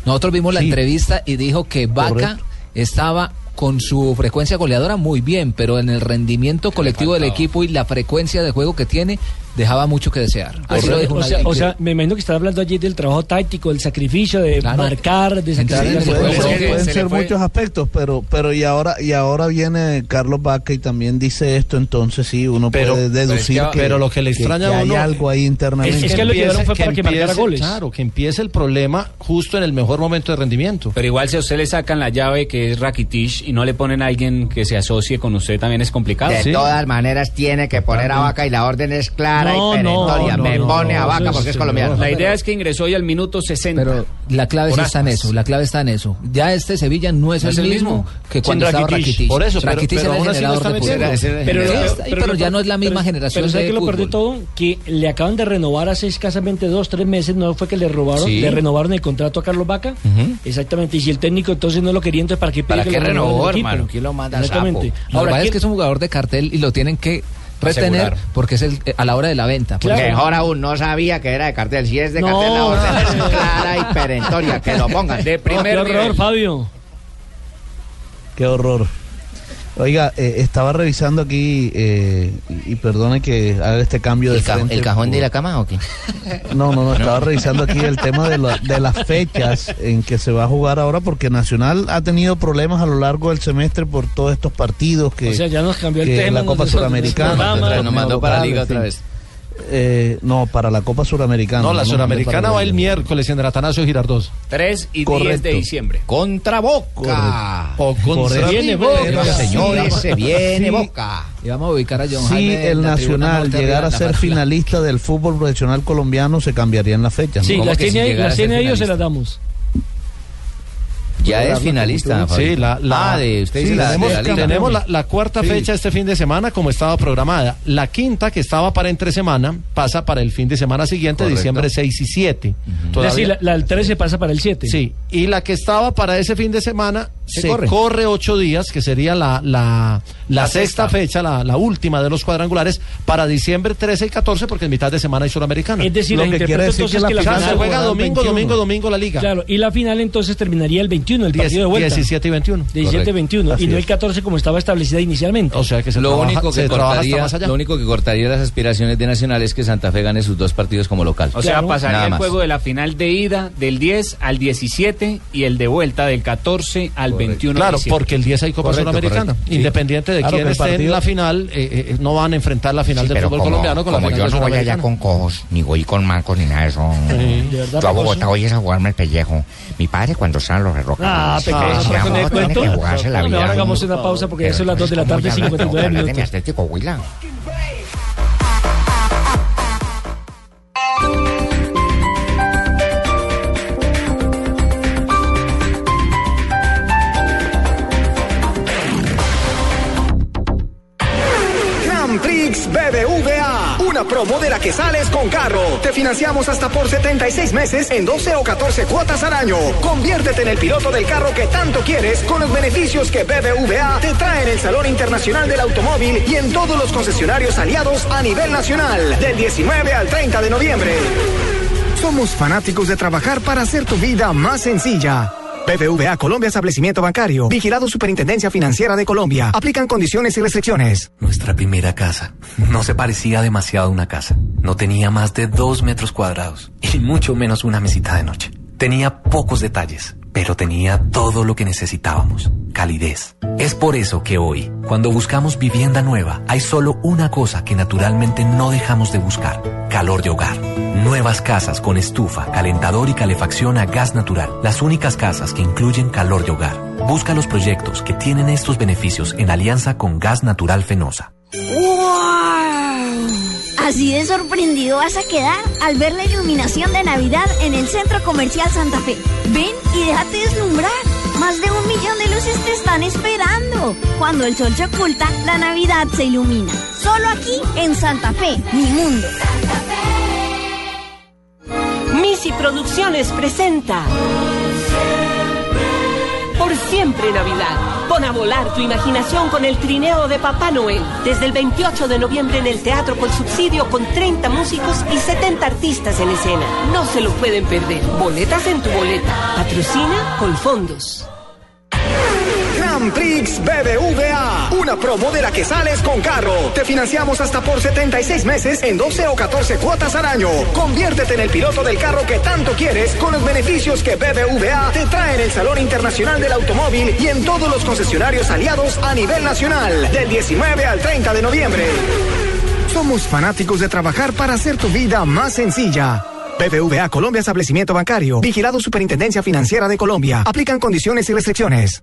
Nosotros vimos la entrevista y dijo que Vaca Correcto. estaba con su frecuencia goleadora muy bien, pero en el rendimiento colectivo del equipo y la frecuencia de juego que tiene dejaba mucho que desear. Así lo dijo o, sea, o sea, me imagino que está hablando allí del trabajo táctico, del sacrificio, de Claro. marcar, de sacrificar. Pueden, le- pueden se le ser muchos aspectos, pero pero y ahora y ahora viene Carlos Vaca y también dice esto, entonces sí, uno Pero- puede pero es deducir que- pero lo que le extraña a hay uno algo ahí internamente. Es que lo llevaron fue para que marcara goles. Claro, que empiece el problema justo en el mejor momento de rendimiento. Pero igual si a usted le sacan la llave que es Rakitic y no le ponen a alguien que se asocie con usted también es complicado. De todas maneras tiene que poner a Vaca y la orden es clara No, y perentoria. no, Me no, pone no, a Vaca porque es- colombiano. La idea es que ingresó hoy al minuto 60. Pero la clave sí está en eso, la clave está en eso. Ya este Sevilla no es, No el, es el mismo, mismo. que cuando estaba Rakitic. Por eso, pero- Rakitic pero era el aún así fútbol. Pero- pero- pero, ya no es la misma generación Pero ¿sabe de qué lo peor de fútbol. todo? Que le acaban de renovar hace escasamente dos, tres meses, no fue que le robaron, Sí. le renovaron el contrato a Carlos Vaca. Exactamente, y si el técnico entonces no lo quería, entonces ¿para qué ¿Para que qué renovó, hermano? ¿Quién lo manda, Exactamente. sapo? Lo que Ahora, es ¿quién- que es un jugador de cartel y lo tienen que retener Asegurar. porque es el, eh, a la hora de la venta. Porque- Mejor aún, no sabía que era de cartel. Si es de No. cartel, la orden es [laughs] clara y perentoria. Que lo pongan. [laughs] De Oh, primer qué horror, nivel. Fabio. Qué horror. Oiga, eh, estaba revisando aquí, eh, y, y perdone que haga este cambio de ¿El, ca- frente el cajón de la cama o qué? No, no, no, estaba revisando aquí el tema de, la- de las fechas en que se va a jugar ahora, porque Nacional ha tenido problemas a lo largo del semestre por todos estos partidos que, O sea, ya nos cambió el que tema, la Copa Suramericana. nos mandó- para local, Liga otra fin. vez. Eh, no, para la Copa Suramericana. No, la mandó Suramericana va el miércoles en el Atanasio Girardot. 3 y 10 Correcto. de diciembre. Contra Boca. O Por contra eso- Viene Boca. Señores, se viene sí, Boca. Y vamos a ubicar a John Si Jaime en el la Nacional llegara a la ser finalista del fútbol profesional colombiano, se cambiarían las fechas. ¿no? Sí, ¿Cómo las si tiene, ahí, las tiene o se las damos. Ya es finalista. Sí, la, la- ah, de usted dice sí, la, de tenemos, la liga. tenemos la, la cuarta Sí. fecha este fin de semana como estaba programada. La quinta, que estaba para entre semana, pasa para el fin de semana siguiente, Correcto. diciembre 6 y 7. Es decir, la, la del 13 pasa para el 7. Sí, y la que estaba para ese fin de semana se corre. ocho días, que sería la, la, la, sexta, fecha, la, la última de los cuadrangulares, para diciembre 13 y 14, porque en mitad de semana hay Suramericana. Es decir, Lo la que quiere decir que la entonces que la final se final juega domingo, 21. domingo, domingo la liga. Claro, y la final entonces terminaría el 21, el partido de vuelta. 17 y 21. 17 y 21, Así y no es. el 14 como estaba establecida inicialmente. O sea que se lo trabaja- único que se trabaja hasta cortaría, más allá. lo único que cortaría las aspiraciones de Nacional es que Santa Fe gane sus dos partidos como local. O sea, pasaría Nada el más. juego de la final de ida del 10 al 17 y el de vuelta del 14 al 21 Claro, de porque el 10 hay Copa Correcto, Suramericana. correcto. Sí. Independiente de Claro quién esté en partido- la final, eh, eh, no van a enfrentar la final Sí, del fútbol como, colombiano con la como final yo no voy allá con cojos, ni voy con mancos, ni nada de eso. ¿de verdad, yo a Bogotá voy es a jugarme el pellejo. Mi padre cuando estaba en los derrocados. Ah, pequeño, con "No, el tiene cuento. que jugarse la vida. ahora hagamos una pausa porque ya son las 2 de la ¿cómo tarde, ya hablas? Tengo que 59 hablar de mi minutos. Atlético Huila. Promo de la que sales con carro. Te financiamos hasta por 76 meses en 12 o 14 cuotas al año. Conviértete en el piloto del carro que tanto quieres con los beneficios que BBVA te trae en el Salón Internacional del Automóvil y en todos los concesionarios aliados a nivel nacional. Del 19 al 30 de noviembre. Somos fanáticos de trabajar para hacer tu vida más sencilla. BBVA Colombia Establecimiento Bancario. Vigilado Superintendencia Financiera de Colombia. Aplican condiciones y restricciones. Nuestra primera casa no se parecía demasiado a una casa. No tenía más de dos metros cuadrados y mucho menos una mesita de noche. Tenía pocos detalles, pero tenía todo lo que necesitábamos. Calidez. Es por eso que hoy, cuando buscamos vivienda nueva, hay solo una cosa que naturalmente no dejamos de buscar. Calor de hogar. Nuevas casas con estufa, calentador y calefacción a gas natural. Las únicas casas que incluyen calor de hogar. Busca los proyectos que tienen estos beneficios en alianza con Gas Natural Fenosa. ¡Wow! Así de sorprendido vas a quedar al ver la iluminación de Navidad en el Centro Comercial Santa Fe. Ven y déjate deslumbrar. Más de un millón luces te están esperando. Cuando el sol se oculta, la Navidad se ilumina. Solo aquí en Santa Fe, mi mundo. Misi Producciones presenta Por siempre Navidad. Pon a volar tu imaginación con el trineo de Papá Noel. Desde el 28 de noviembre en el Teatro con Subsidio con 30 músicos y 70 artistas en escena. No se lo pueden perder. Boletas en tu boleta. Patrocina Colfondos. Prix BBVA. Una promo de la que sales con carro. Te financiamos hasta por 76 meses en 12 o 14 cuotas al año. Conviértete en el piloto del carro que tanto quieres con los beneficios que BBVA te trae en el Salón Internacional del Automóvil y en todos los concesionarios aliados a nivel nacional. Del 19 al 30 de noviembre. Somos fanáticos de trabajar para hacer tu vida más sencilla. BBVA Colombia Establecimiento Bancario. Vigilado Superintendencia Financiera de Colombia. Aplican condiciones y restricciones.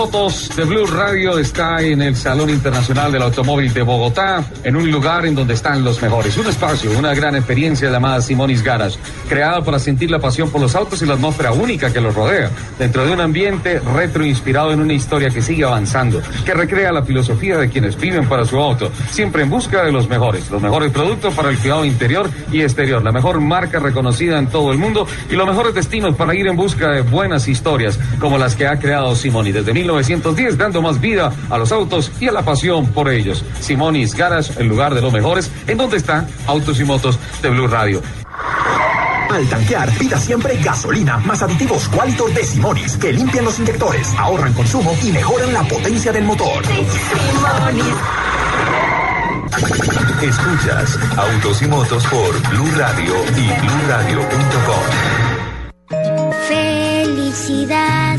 Motos de Blue Radio está en el Salón Internacional del Automóvil de Bogotá, en un lugar en donde están los mejores. Un espacio, una gran experiencia llamada Simonis Garage, creada para sentir la pasión por los autos y la atmósfera única que los rodea, dentro de un ambiente retro inspirado en una historia que sigue avanzando, que recrea la filosofía de quienes viven para su auto, siempre en busca de los mejores, los mejores productos para el cuidado interior y exterior, la mejor marca reconocida en todo el mundo y los mejores destinos para ir en busca de buenas historias como las que ha creado Simoni desde 1910, dando más vida a los autos y a la pasión por ellos. Simonis Garage, el lugar de los mejores, en donde están autos y motos de Blue Radio. Al tanquear, pida siempre gasolina más aditivos Qualitor de Simonis que limpian los inyectores, ahorran consumo y mejoran la potencia del motor. Escuchas Autos y Motos por Blue Radio y bluradio.com. Felicidad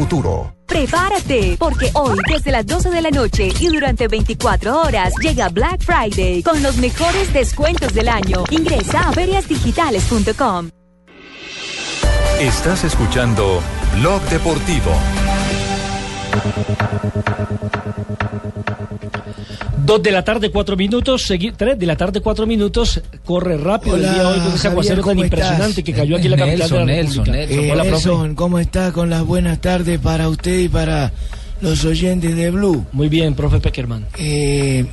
Prepárate, porque hoy desde las 12 de la noche y durante 24 horas llega Black Friday con los mejores descuentos del año. Ingresa a feriasdigitales.com. Estás escuchando Blog Deportivo. Dos de la tarde, cuatro minutos, segui- tres de la tarde, cuatro minutos, corre rápido el Hola, día de hoy con ese aguacero tan ¿cómo impresionante estás? que cayó aquí en la capital de la República. Eh, Hola, profe. Nelson, ¿cómo está con las buenas tardes para usted y para los oyentes de Blue? Muy bien, profe Peckerman. Eh,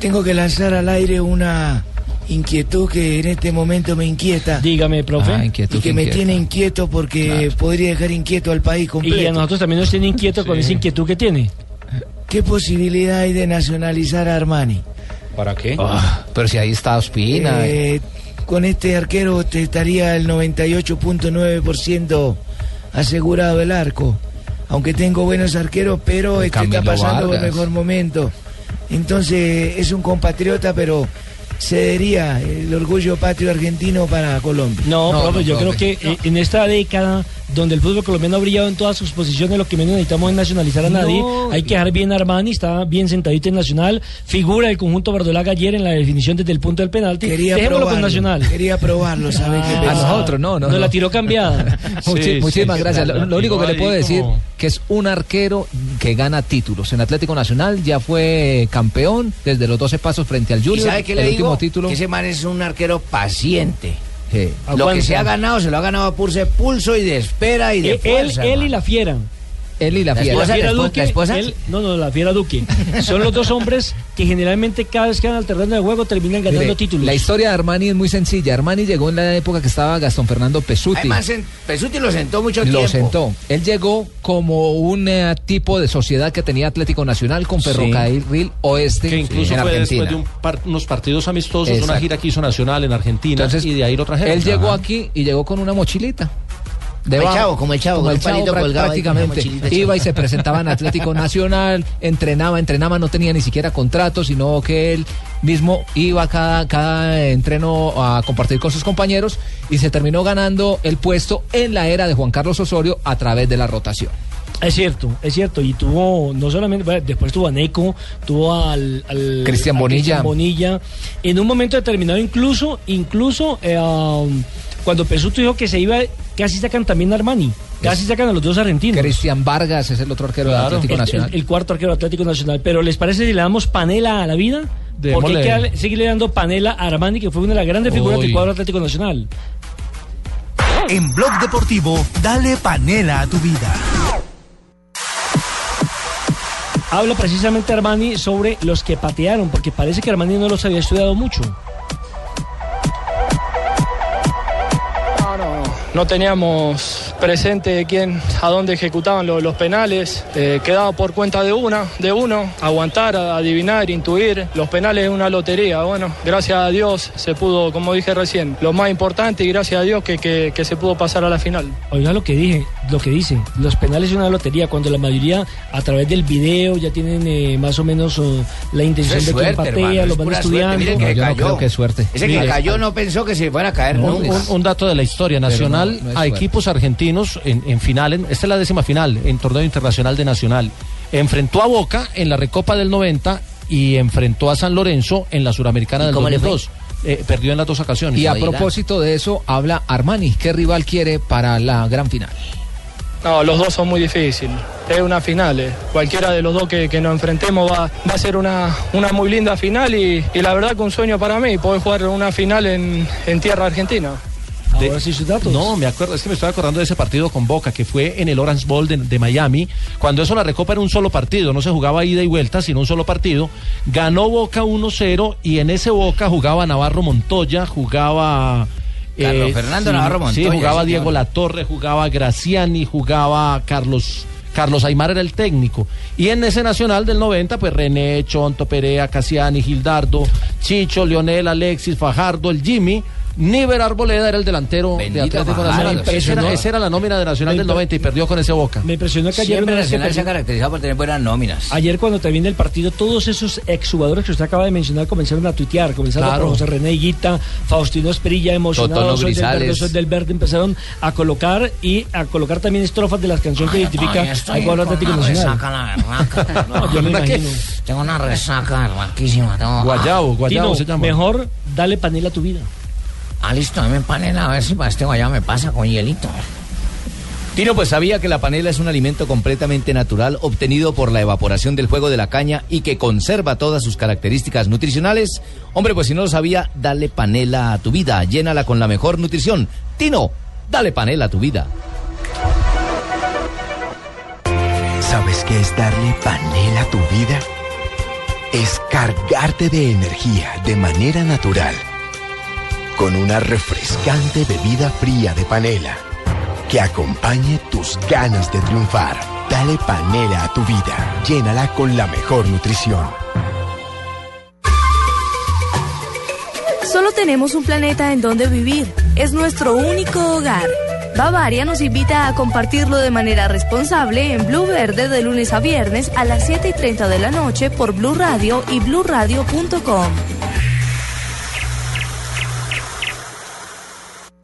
tengo que lanzar al aire una inquietud que en este momento me inquieta. Dígame, profe. Ah, inquietud y que que me inquieta. tiene inquieto porque podría dejar inquieto al país completo. Y a nosotros también nos tiene inquieto con esa inquietud que tiene. ¿Qué posibilidad hay de nacionalizar a Armani? ¿Para qué? Ah, pero si ahí está Ospina. Eh, con este arquero te estaría el 98.9% asegurado el arco. Aunque tengo buenos arqueros, pero este está pasando el mejor momento. Entonces es un compatriota, pero cedería el orgullo patrio argentino para Colombia. No, profe, yo creo que eh, en esta década donde el fútbol colombiano ha brillado en todas sus posiciones, lo que menos necesitamos es nacionalizar a nadie. No, Hay que dejar bien a Armani, está bien sentadito en Nacional, figura el conjunto Verdolaga ayer en la definición desde el punto del penalti. Quería Dejémoslo con probarlo, Nacional. Quería probarlo, ¿sabe qué A pensaba? nosotros, no, no. Nos no. la tiró cambiada. [laughs] Muchi- muchísimas gracias. Lo, lo único que le puedo decir como- que es un arquero que gana títulos. En Atlético Nacional ya fue campeón desde los 12 pasos frente al ¿Y Junior. sabe qué el último título. Que ese man es un arquero paciente. Sí. Lo que se ha ganado, se lo ha ganado por ese pulso y de espera y de Eh, él, fuerza. él y hermano. la fiera. Él y la La fiera. esposa, la esposa, Duque, la esposa. él- no, no, la fiera Duque. Son los dos hombres que generalmente cada vez que van al terreno de juego terminan ganando Mire, títulos. La historia de Armani es muy sencilla. Armani llegó en la época que estaba Gastón Fernando Pesuti. Además, Pesuti lo sentó mucho Lo tiempo. sentó. Él llegó como un eh, tipo de sociedad que tenía Atlético Nacional con Sí. Ferrocarril Oeste Que incluso en fue Argentina. después de un par- unos partidos amistosos, una Exacto. gira que hizo Nacional en Argentina Entonces, y de ahí lo trajeron. Él llegó aquí y llegó con una mochilita. Como el Chavo, como el Chavo, como con el Chavo, prácticamente. Iba y se presentaba en Atlético Nacional, entrenaba, entrenaba, no tenía ni siquiera contrato, sino que él mismo iba cada, cada entreno a compartir con sus compañeros y se terminó ganando el puesto en la era de Juan Carlos Osorio a través de la rotación. Es cierto, es cierto. Y tuvo, no solamente, bueno, después tuvo a Neco, tuvo al, al- Cristian Bonilla. Bonilla. En un momento determinado, incluso, incluso eh, um, cuando Pesuto dijo que se iba, casi sacan también a Armani. Casi sacan a los dos argentinos. Cristian Vargas es el otro arquero de Atlético el, Nacional. el- el cuarto arquero de Atlético Nacional. Pero ¿les parece si le damos panela a la vida? Porque hay que seguirle dando panela a Armani, que fue una de las grandes figuras del cuadro Atlético Nacional. En Blog Deportivo, dale panela a tu vida. Habla precisamente Armani sobre los que patearon, porque parece que Armani no los había estudiado mucho. No teníamos presente quién, a dónde ejecutaban lo- los penales, eh, quedaba por cuenta de una, de uno, aguantar, adivinar, intuir. Los penales es una lotería, bueno, gracias a Dios se pudo, como dije recién, lo más importante y gracias a Dios que, que- que se pudo pasar a la final. Oiga lo que dije, lo que dice, los penales es una lotería, cuando la mayoría a través del video ya tienen eh, más o menos oh, la intención es de suerte, patea, hermano, los van estudiando. Miren que yo no cayó. creo que es suerte. Ese que cayó no pensó que se fuera a caer Un, nunca. un- un dato de la historia nacional, no- no es a equipos argentinos en, en final, en- esta es la décima final en torneo internacional de Nacional. Enfrentó a Boca en la Recopa del 90 y enfrentó a San Lorenzo en la Suramericana ¿Y del cómo le fue? 2002. Eh, perdió en las dos ocasiones. Y a propósito de eso, habla Armani. ¿Qué rival quiere para la gran final? No, los dos son muy difíciles. Es una final. eh. Cualquiera de los dos que, que nos enfrentemos va, va a ser una, una muy linda final y, y la verdad que un sueño para mí, poder jugar una final en, en tierra argentina. De- Ahora sí sus datos. No, me acuerdo, es que me estoy acordando de ese partido con Boca, que fue en el Orange Bowl de, de Miami, cuando eso la Recopa era un solo partido, no se jugaba ida y vuelta, sino un solo partido. Ganó Boca 1-0 y en ese Boca jugaba Navarro Montoya, jugaba... Carlos Fernando Navarro Sí, Montoya, jugaba señor. Diego Latorre, jugaba Graciani, jugaba Carlos... Carlos Aymar era el técnico. Y en ese Nacional del 90, pues René, Chonto, Perea, Casiani, Gildardo, Chicho, Leonel, Alexis, Fajardo, el Jimmy. Níver Arboleda era el delantero de Bendito Atlético. Nacional. Esa Impresionó. era, esa era la nómina de Nacional Me del impre- 90 y perdió con ese Boca. Me impresionó que ayer Siempre Nacional se ha caracterizado por tener buenas nóminas. Ayer cuando termina el partido, todos esos exjugadores que usted acaba de mencionar comenzaron a tuitear, comenzaron Claro. por José René Higuita, Faustino Esprilla, emocionados, soy del verde, soy del verde, empezaron a colocar y a colocar también estrofas de las canciones que identifica al con Atlético una Nacional. resaca. [laughs] No, yo me. Tengo una resaca raquísima. tengo- Guayabo, guayabo Tino, se llama. mejor dale panela a tu vida. Ah, listo, dame panela a ver si para este guayabo me pasa con hielito. Tino, pues sabía que la panela es un alimento completamente natural obtenido por la evaporación del juego de la caña y que conserva todas sus características nutricionales. Hombre, pues si no lo sabía, dale panela a tu vida, llénala con la mejor nutrición. Tino, dale panela a tu vida. ¿Sabes qué es darle panela a tu vida? Es cargarte de energía de manera natural. Con una refrescante bebida fría de panela que acompañe tus ganas de triunfar. Dale panela a tu vida. Llénala con la mejor nutrición. Solo tenemos un planeta en donde vivir. Es nuestro único hogar. Bavaria nos invita a compartirlo de manera responsable en Blue Verde de lunes a viernes a las 7 y 30 de la noche por Blue Radio y bluradio.com.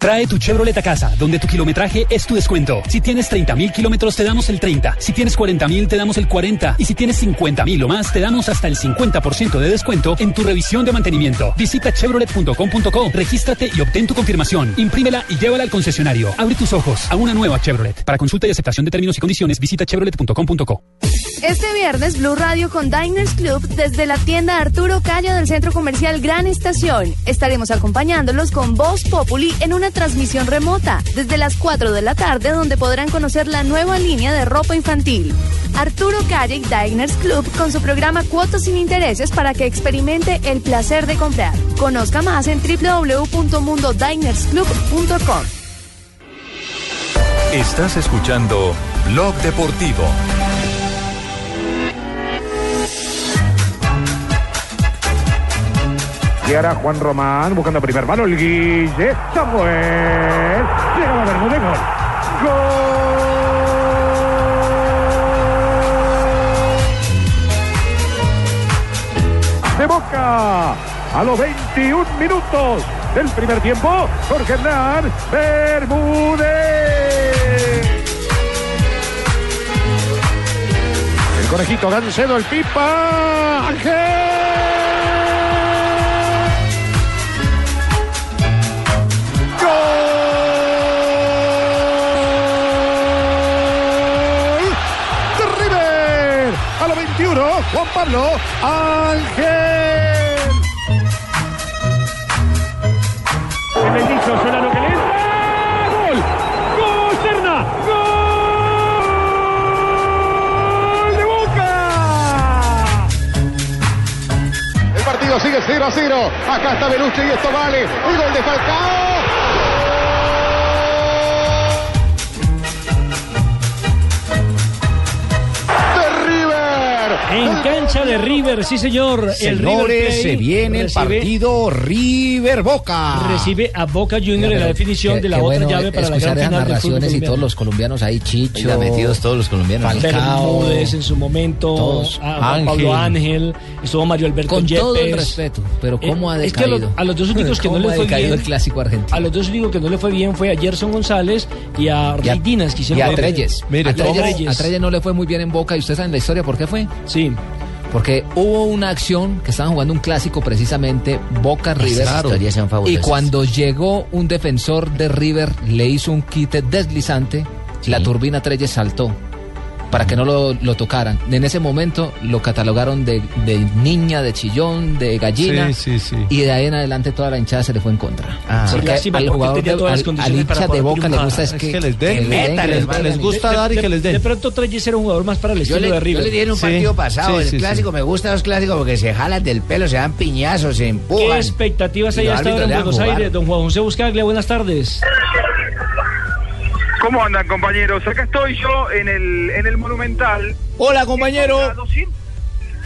Trae tu Chevrolet a casa, donde tu kilometraje es tu descuento. Si tienes 30 mil kilómetros, te damos el 30. Si tienes 40 mil, te damos el 40. Y si tienes 50 mil o más, te damos hasta el 50% de descuento en tu revisión de mantenimiento. Visita chevrolet.com.co, regístrate y obtén tu confirmación. Imprímela y llévala al concesionario. Abre tus ojos a una nueva Chevrolet. Para consulta y aceptación de términos y condiciones, visita chevrolet.com.co. Este viernes Blue Radio con Diners Club desde la tienda Arturo Calle del Centro Comercial Gran Estación. Estaremos acompañándolos con Voz Populi en una transmisión remota desde las 4 de la tarde donde podrán conocer la nueva línea de ropa infantil. Arturo Calle Diners Club con su programa Cuotas sin Intereses para que experimente el placer de comprar. Conozca más en www.mundodinersclub.com. Estás escuchando Blog Deportivo. Ahora Juan Román buscando primer mano el Guille. Samuel. Llega la Bermúdez. Gol. Gol. De Boca. A los 21 minutos del primer tiempo. Jorge Hernán Bermúdez. El conejito Gancedo, el Pipa. Ángel. Pablo Ángel. El bendicho Solano que le entra. ¡Gol! ¡Gol, Serna! ¡Gol de Boca! El partido sigue 0 a 0. Acá está Beluche y esto vale. El gol de Falcao. En cancha de River, sí señor. El River Señores, se viene el recibe- partido River Boca. Recibe a Boca Junior en la definición de la Qué otra bueno llave para la gran esas final narraciones y todos los colombianos ahí, Chicho. Oiga, metidos todos los colombianos. Falcao. Bermúdez en su momento, Todos. a Juan Pablo Ángel, estuvo Mario Alberto Con todo el Yepes. respeto, pero ¿cómo ha Eh, Es que a, lo- decaído? a los dos únicos que no ¿Cómo le fue decaído bien. el clásico argentino? A los dos únicos que no le fue bien fue a Gerson González y a Reidinas, que hicieron Y a Treyes. a Treyes no le fue muy bien en Boca. ¿Y ustedes saben la historia por qué fue? Sí. Porque hubo una acción que estaban jugando un clásico precisamente Boca River. Historias son y cuando llegó un defensor de River, le hizo un quite deslizante, la turbina Treyes saltó. Para que no lo, lo tocaran. En ese momento lo catalogaron de, de niña, de chillón, de gallina. Sí, sí, sí. Y de ahí en adelante toda la hinchada se le fue en contra. Ah. porque Lástima, al porque jugador, tenía de- todas las al, al hincha de boca le gusta es Es que, que les den, que les- den, que les- les les gusta dar y que les den. De pronto Treyes era un jugador más para el Yo estilo le, de River. yo le dije en un Sí, partido pasado, sí, el sí, clásico, sí. me gustan los clásicos porque se jalan del pelo, se dan piñazos, se ¿Qué empujan. expectativas Y hay hasta ahora en Buenos. Aires? Don Juan José Buscaglia, buenas tardes. ¿Cómo andan, compañeros? Acá estoy yo en el, en el Monumental. Hola, compañero. A 200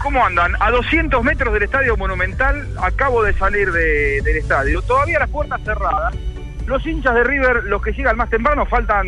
¿Cómo andan? A 200 metros del Estadio Monumental, acabo de salir de- del estadio. Todavía las puertas cerradas. Los hinchas de River, los que llegan más temprano, faltan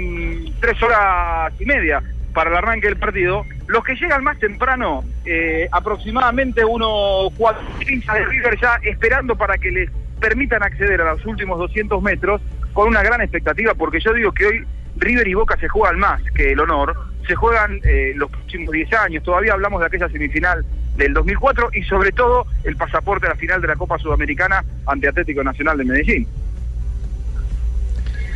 tres horas y media para el arranque del partido. Los que llegan más temprano, eh, aproximadamente unos cuatro hinchas de River ya esperando para que les permitan acceder a los últimos 200 metros con una gran expectativa, porque yo digo que hoy River y Boca se juegan más que el honor, se juegan eh, los próximos 10 años, todavía hablamos de aquella semifinal del 2004 y sobre todo el pasaporte a la final de la Copa Sudamericana ante Atlético Nacional de Medellín.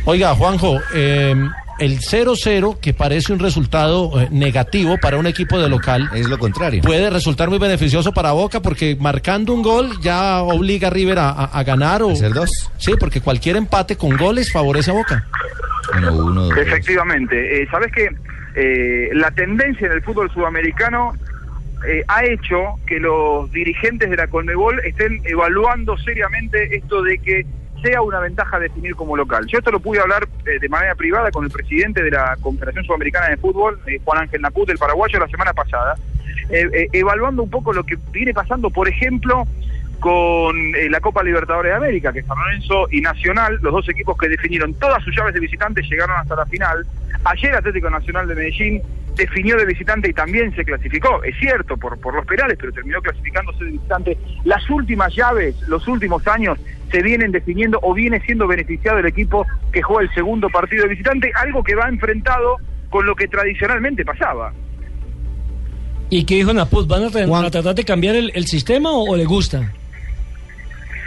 Oiga, Juanjo, eh, el 0-0, que parece un resultado eh, negativo para un equipo de local. Es lo contrario. Puede resultar muy beneficioso para Boca porque marcando un gol ya obliga a River a, a- a ganar o. Hacer dos. Sí, porque cualquier empate con goles favorece a Boca. Uno, uno, dos. Efectivamente. Eh, Sabes que la tendencia en el fútbol sudamericano eh, ha hecho que los dirigentes de la Conmebol estén evaluando seriamente esto de que sea una ventaja definir como local. Yo esto lo pude hablar eh, de manera privada con el presidente de la Confederación Sudamericana de Fútbol, eh, Juan Ángel Naput, el paraguayo, la semana pasada, eh, eh, evaluando un poco lo que viene pasando, por ejemplo, con la Copa Libertadores de América, que San Lorenzo y Nacional, los dos equipos que definieron todas sus llaves de visitantes, llegaron hasta la final. Ayer Atlético Nacional de Medellín definió de visitante y también se clasificó, es cierto, por, por los penales, pero terminó clasificándose de visitante. Las últimas llaves, los últimos años, se vienen definiendo o viene siendo beneficiado el equipo que juega el segundo partido de visitante, algo que va enfrentado con lo que tradicionalmente pasaba. ¿Y qué dijo Naput? ¿Van a, tra- a tratar de cambiar el, el sistema o, o le gusta?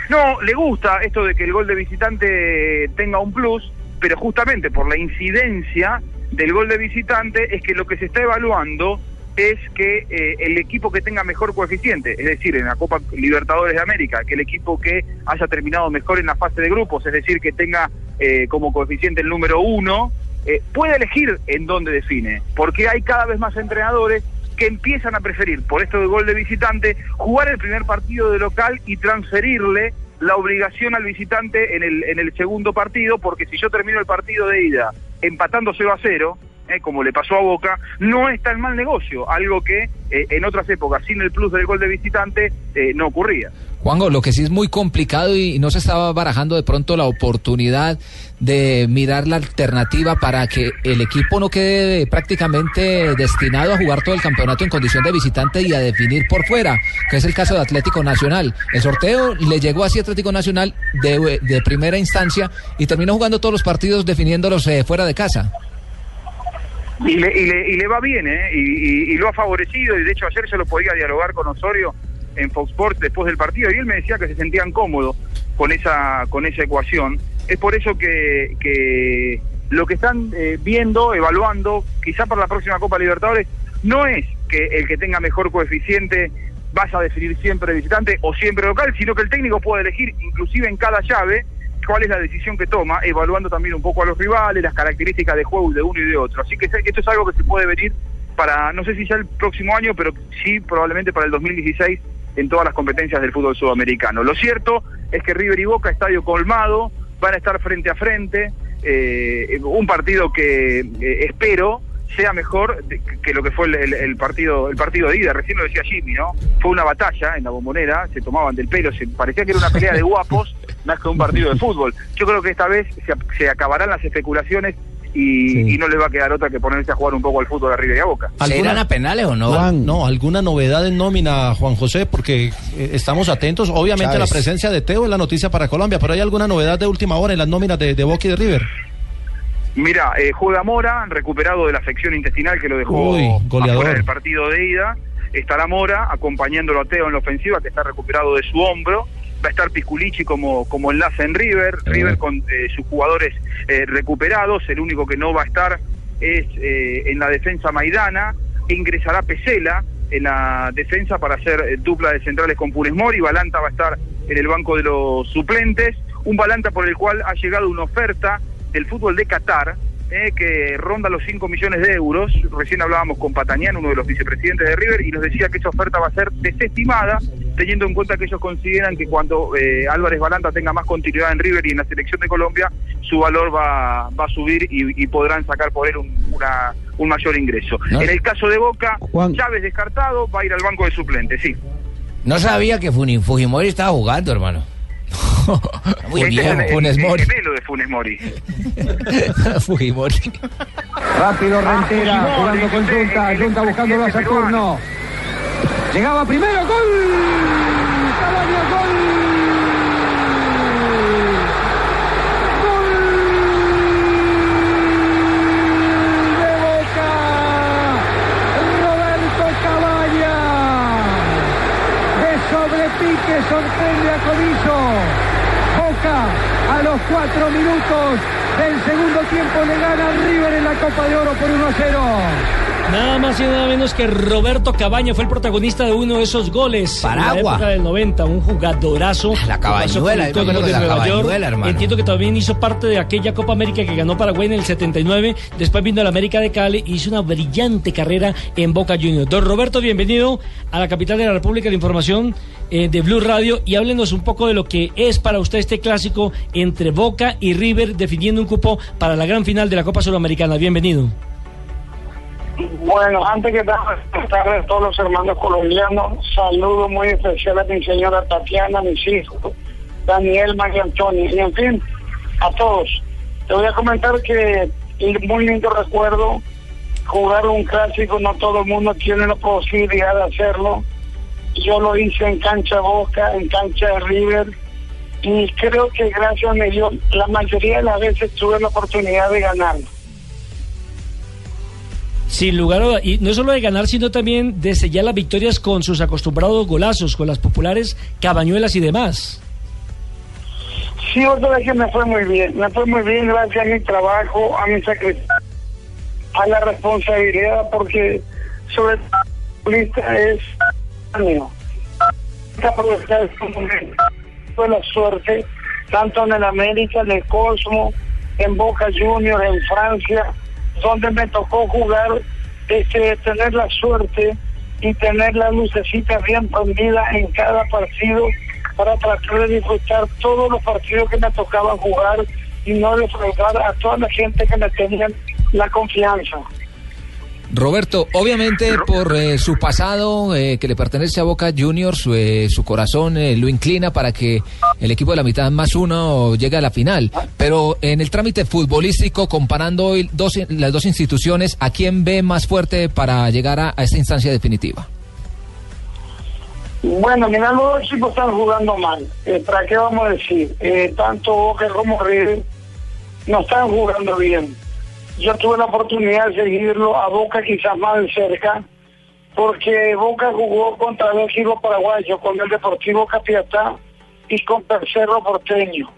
No, le gusta esto de que el gol de visitante tenga un plus, pero justamente por la incidencia del gol de visitante es que lo que se está evaluando es que eh, el equipo que tenga mejor coeficiente, es decir, en la Copa Libertadores de América, que el equipo que haya terminado mejor en la fase de grupos, es decir, que tenga eh, como coeficiente el número uno, eh, puede elegir en dónde define, porque hay cada vez más entrenadores que empiezan a preferir, por esto del gol de visitante, jugar el primer partido de local y transferirle la obligación al visitante en el, en el segundo partido, porque si yo termino el partido de ida empatando 0 a 0, eh, como le pasó a Boca, no es tan mal negocio, algo que eh, en otras épocas, sin el plus del gol de visitante, eh, no ocurría. Juanjo, lo que sí es muy complicado y no se estaba barajando de pronto la oportunidad de mirar la alternativa para que el equipo no quede prácticamente destinado a jugar todo el campeonato en condición de visitante y a definir por fuera, que es el caso de Atlético Nacional. El sorteo le llegó así a Atlético Nacional de, de primera instancia y terminó jugando todos los partidos definiéndolos eh, fuera de casa. Y le, y le, y le va bien, ¿eh? Y, lo ha favorecido, y de hecho ayer yo lo podía dialogar con Osorio en Fox Sports después del partido, y él me decía que se sentían cómodos con esa, con esa ecuación. Es por eso que, que lo que están eh, viendo, evaluando, quizá para la próxima Copa Libertadores, no es que el que tenga mejor coeficiente vaya a definir siempre visitante o siempre local, sino que el técnico puede elegir, inclusive en cada llave, cuál es la decisión que toma, evaluando también un poco a los rivales, las características de juego de uno y de otro. Así que esto es algo que se puede venir para, no sé si ya el próximo año, pero sí probablemente para el 2016 en todas las competencias del fútbol sudamericano. Lo cierto es que River y Boca, estadio colmado, van a estar frente a frente, eh, un partido que eh, espero sea mejor de- que lo que fue el, el- el partido el partido de ida. Recién lo decía Jimmy, ¿no? Fue una batalla en la bombonera, se tomaban del pelo, se parecía que era una pelea de guapos [laughs] más que un partido de fútbol. Yo creo que esta vez se, se acabarán las especulaciones y, y no les va a quedar otra que ponerse a jugar un poco al fútbol de River y a Boca. penales o no? no, alguna novedad en nómina, Juan José, porque eh, estamos atentos, obviamente, a la presencia de Teo en la noticia para Colombia, pero ¿hay alguna novedad de última hora en las nóminas de, de Boca y de River? Mira, eh, juega Mora, recuperado de la afección intestinal que lo dejó Uy, goleador. afuera del partido de ida. Estará Mora acompañándolo a Teo en la ofensiva, que está recuperado de su hombro. Va a estar Pisculichi como, como enlace en River. River con eh, sus jugadores eh, recuperados. El único que no va a estar es eh, en la defensa Maidana. ingresará Pesela en la defensa para hacer eh, dupla de centrales con Funes Mori, Balanta va a estar en el banco de los suplentes, un Balanta por el cual ha llegado una oferta del fútbol de Qatar, eh, que ronda los 5 millones de euros. Recién hablábamos con Patañán, uno de los vicepresidentes de River, y nos decía que esa oferta va a ser desestimada, teniendo en cuenta que ellos consideran que cuando eh, Álvarez Balanta tenga más continuidad en River y en la selección de Colombia, su valor va, va a subir y, y podrán sacar por él un, una, un mayor ingreso. No. En el caso de Boca, Chávez descartado, va a ir al banco de suplentes, sí. No sabía que Fujimori estaba jugando, hermano. [laughs] Muy Este viejo, es el- el- Funes el Mori. gemelo de Funes Mori. [laughs] Fujimori. Rápido Rentera, Fujimori, jugando con este, Junta, el Junta buscándolo a Saturno. Llegaba primero, gol. Gol de Boca. Roberto Cabaña. De sobrepique sorprende a Comiso. Boca a los cuatro minutos del segundo tiempo le gana River en la Copa de Oro por 1 a 0. Nada más y nada menos que Roberto Cabaña fue el protagonista de uno de esos goles. En la Paragua. época del 90, un jugadorazo. La cabañuela, que la Nueva York. cabañuela, hermano. Entiendo que también hizo parte de aquella Copa América que ganó Paraguay en el 79. Después vino a la América de Cali y hizo una brillante carrera en Boca Juniors. Don Roberto, bienvenido a la capital de la República de Información eh, de Blue Radio y háblenos un poco de lo que es para usted este clásico entre Boca y River definiendo un cupo para la gran final de la Copa Sudamericana. Bienvenido. Bueno, antes que nada, buenas tardes a todos los hermanos colombianos. Saludo muy especial a mi señora Tatiana, a mis hijos, Daniel, María Antonio, y en fin, a todos. Te voy a comentar que muy lindo recuerdo jugar un clásico, no todo el mundo tiene la posibilidad de hacerlo. Yo lo hice en cancha Boca, en cancha de River, y creo que gracias a Dios, la mayoría de las veces tuve la oportunidad de ganarlo. Sin lugar a y no solo de ganar, sino también de sellar las victorias con sus acostumbrados golazos, con las populares cabañuelas y demás. Sí, otra vez que me fue muy bien. Me fue muy bien gracias a mi trabajo, a mi sacrificio, a la responsabilidad, porque sobre todo es este momento. Tuve la suerte, tanto en el América, en el Cosmo, en Boca Juniors, en Francia, donde me tocó jugar, este, tener la suerte y tener la lucecita bien prendida en cada partido para tratar de disfrutar todos los partidos que me tocaban jugar y no defraudar a toda la gente que me tenían la confianza. Roberto, obviamente por eh, su pasado eh, que le pertenece a Boca Juniors, su, eh, su corazón eh, lo inclina para que el equipo de la mitad más uno llegue a la final. Pero en el trámite futbolístico, comparando hoy dos, las dos instituciones, ¿a quién ve más fuerte para llegar a, a esta instancia definitiva? Bueno, mira, los dos equipos están jugando mal. ¿Para qué vamos a decir? Tanto Boca como River no están jugando bien. Yo tuve la oportunidad de seguirlo a Boca quizás más de cerca, porque Boca jugó contra el equipo paraguayo, con el Deportivo Capiatá y con Tercero Porteño.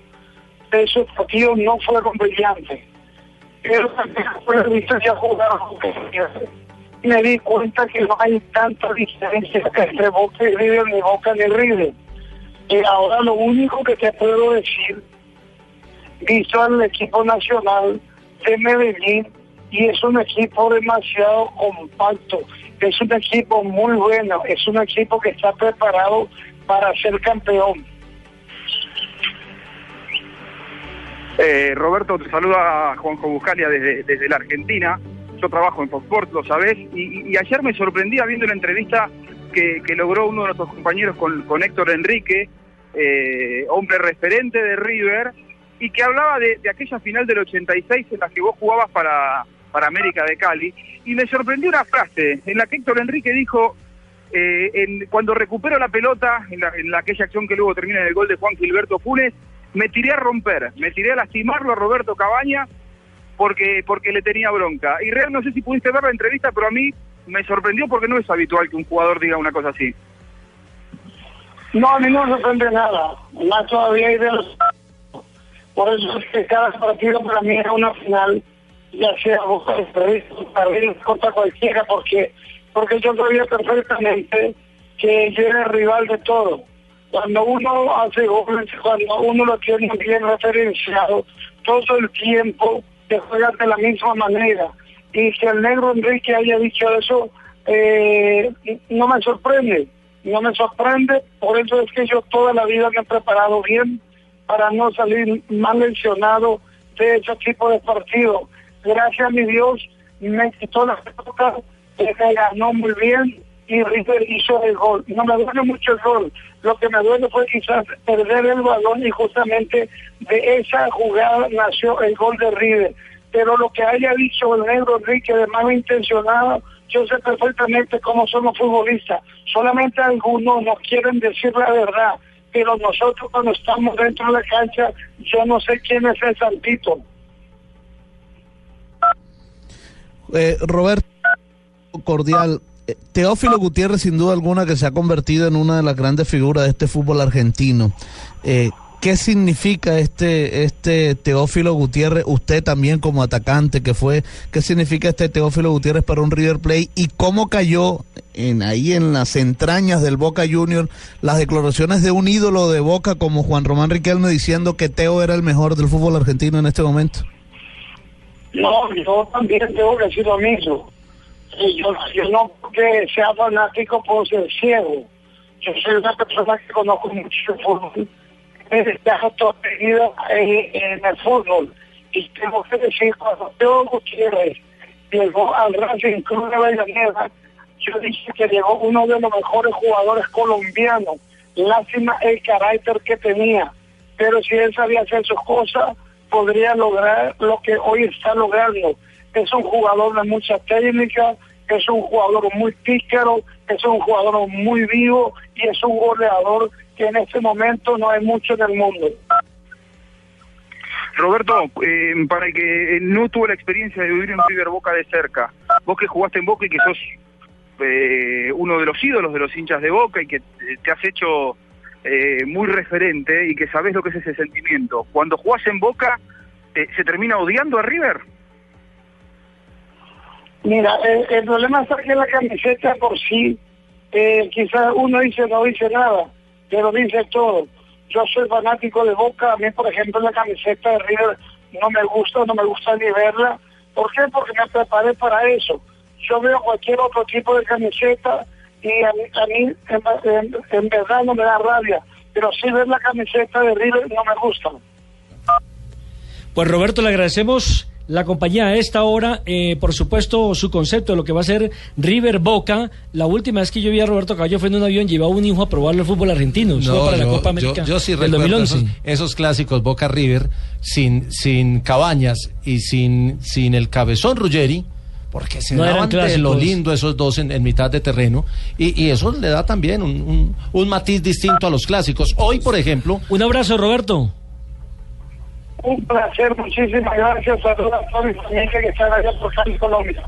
Esos partidos no fueron brillantes. Pero visto ya me di cuenta que no hay tanta diferencia entre Boca y River, ni Boca ni River. Y ahora lo único que te puedo decir, visto al equipo nacional de Medellín, y es un equipo demasiado compacto, es un equipo muy bueno, es un equipo que está preparado para ser campeón. Eh, Roberto, te saluda Juanjo Buscalia desde, desde la Argentina. Yo trabajo en Fox Sports, lo sabés, y, y ayer me sorprendía viendo la entrevista que, que logró uno de nuestros compañeros con, con Héctor Enrique, eh, hombre referente de River, y que hablaba de, aquella final del 86 en la que vos jugabas para, para América de Cali, y me sorprendió una frase en la que Héctor Enrique dijo, eh, en- cuando recupero la pelota, en, la, en la- aquella acción que luego termina en el gol de Juan Gilberto Funes, me tiré a romper, me tiré a lastimarlo a Roberto Cabaña porque porque le tenía bronca. Y real no sé si pudiste ver la entrevista, pero a mí me sorprendió porque no es habitual que un jugador diga una cosa así. No, a mí no me sorprende nada, más todavía hay de. Por eso es que cada partido para mí era una final, ya sea River, River contra cualquiera, porque porque yo sabía perfectamente que yo era el rival de todo. Cuando uno hace goles, cuando uno lo tiene bien referenciado, todo el tiempo te juegas de la misma manera. Y que el negro Enrique haya dicho eso, eh, no me sorprende, no me sorprende, por eso es que yo toda la vida me he preparado bien para no salir mal mencionado de ese tipo de partido. Gracias a mi Dios, me quitó la pelota, me ganó muy bien y River hizo el gol. No me duele mucho el gol, lo que me duele fue quizás perder el balón y justamente de esa jugada nació el gol de River. Pero lo que haya dicho el negro Enrique de mano intencionado, yo sé perfectamente cómo somos futbolistas. Solamente algunos nos quieren decir la verdad, pero nosotros cuando estamos dentro de la cancha, yo no sé quién es el santito. Eh, Roberto, cordial. Eh, Teófilo Gutiérrez, sin duda alguna, que se ha convertido en una de las grandes figuras de este fútbol argentino. Eh, ¿Qué significa este, este Teófilo Gutiérrez, usted también como atacante que fue, qué significa este Teófilo Gutiérrez para un River Plate y cómo cayó en, ahí en las entrañas del Boca Junior las declaraciones de un ídolo de Boca como Juan Román Riquelme diciendo que Teo era el mejor del fútbol argentino en este momento? No, yo también tengo que decir lo mismo. Yo, yo no porque sea fanático puedo ser ciego. Yo soy una persona que conozco mucho fútbol. Mi vida en, en el fútbol. Y tengo que decir, cuando Teo Gutiérrez llegó al Racing Club de Avellaneda, yo dije que llegó uno de los mejores jugadores colombianos. Lástima el carácter que tenía. Pero si él sabía hacer sus cosas, podría lograr lo que hoy está logrando. Es un jugador de mucha técnica, es un jugador muy pícaro, es un jugador muy vivo y es un goleador que en este momento no hay mucho en el mundo. Roberto, eh, para el que no tuvo la experiencia de vivir en River Boca de cerca, vos que jugaste en Boca y que sos eh, uno de los ídolos de los hinchas de Boca y que eh, te has hecho eh, muy referente y que sabés lo que es ese sentimiento, cuando jugás en Boca, eh, ¿se termina odiando a River? Mira, el, el problema está que la camiseta por sí, eh, quizás uno dice no dice nada, pero dice todo. Yo soy fanático de Boca, a mí por ejemplo la camiseta de River no me gusta, no me gusta ni verla. ¿Por qué? Porque me preparé para eso. Yo veo cualquier otro tipo de camiseta y a mí, a mí en, en- en verdad no me da rabia, pero sí ver la camiseta de River no me gusta. Pues Roberto, le agradecemos la compañía a esta hora, eh, por supuesto, su concepto de lo que va a ser River Boca. La última vez que yo vi a Roberto Caballo fue en un avión, llevaba un hijo a probarlo el fútbol argentino, solo para la yo- Copa América yo, yo sí del recuerdo 2011. esos, esos clásicos Boca River sin, sin Cabañas y sin, sin el cabezón Ruggeri, porque se No daban de lo lindo esos dos en, en mitad de terreno, y, y eso le da también un, un- un matiz distinto a los clásicos. Hoy, por ejemplo... Un abrazo, Roberto. Un placer, muchísimas gracias a toda toda mi familia que está allá por Cali, Colombia.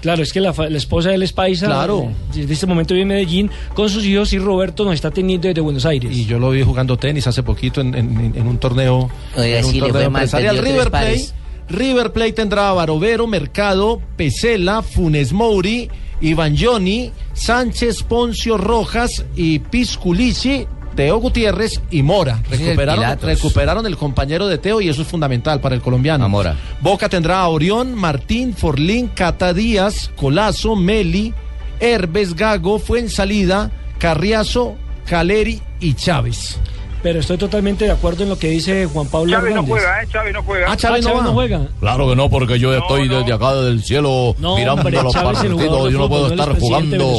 Claro, es que la, fa- la esposa de él es paisa. Claro. eh, Desde este momento vive en Medellín con sus hijos y Roberto nos está teniendo desde Buenos Aires. Y yo lo vi jugando tenis hace poquito en, en- en un torneo, Oiga, en un sí, torneo empresarial. River Plate. River Plate tendrá a Barovero, Mercado, Pesela, Funes Mouri, Iván Johnny, Sánchez, Poncio Rojas y Pisculici. Teo Gutiérrez y Mora es el recuperaron, recuperaron el compañero de Teo y eso es fundamental para el colombiano. Mora. Boca tendrá a Orión, Martín, Forlín, Cata Díaz, Colazo, Meli, Herbes, Gago, Fuensalida, Carriazo, Caleri y Chávez. Pero estoy totalmente de acuerdo en lo que dice Juan Pablo Chávez no juega, ¿eh? Chávez no juega. Ah, Chávez no va. juega. Claro que no, porque yo estoy desde acá del cielo No, mirando hombre, los Chávez partidos. Yo no puedo no estar jugando.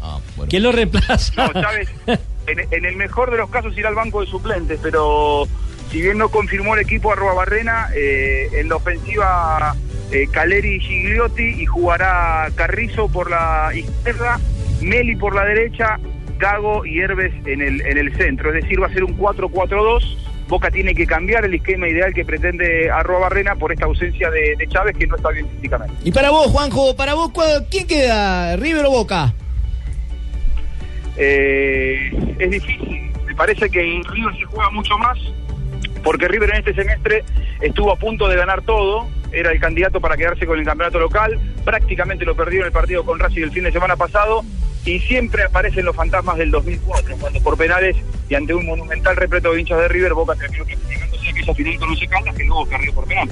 Ah, bueno. ¿Quién lo reemplaza? No, Chávez, [laughs] en, el mejor de los casos irá al banco de suplentes, pero si bien no confirmó el equipo arroba Barrena, eh, en la ofensiva eh, Caleri y Gigliotti y jugará Carrizo por la izquierda, Meli por la derecha, Gago y Herbes en el, en el centro. Es decir, va a ser un 4-4-2. Boca tiene que cambiar el esquema ideal que pretende arroba Barrena por esta ausencia de, de Chávez que no está bien físicamente. Y para vos, Juanjo, para vos, ¿cuál- ¿quién queda? ¿River o Boca? Eh, es difícil. Me parece que en River se juega mucho más, porque River en este semestre estuvo a punto de ganar todo era el candidato para quedarse con el campeonato local, prácticamente lo perdió en el partido con Racing el fin de semana pasado y siempre aparecen los fantasmas del 2004, cuando por penales y ante un monumental repleto de hinchas de River, Boca terminó clasificándose a aquella final con los Caldas que luego perdió por penal.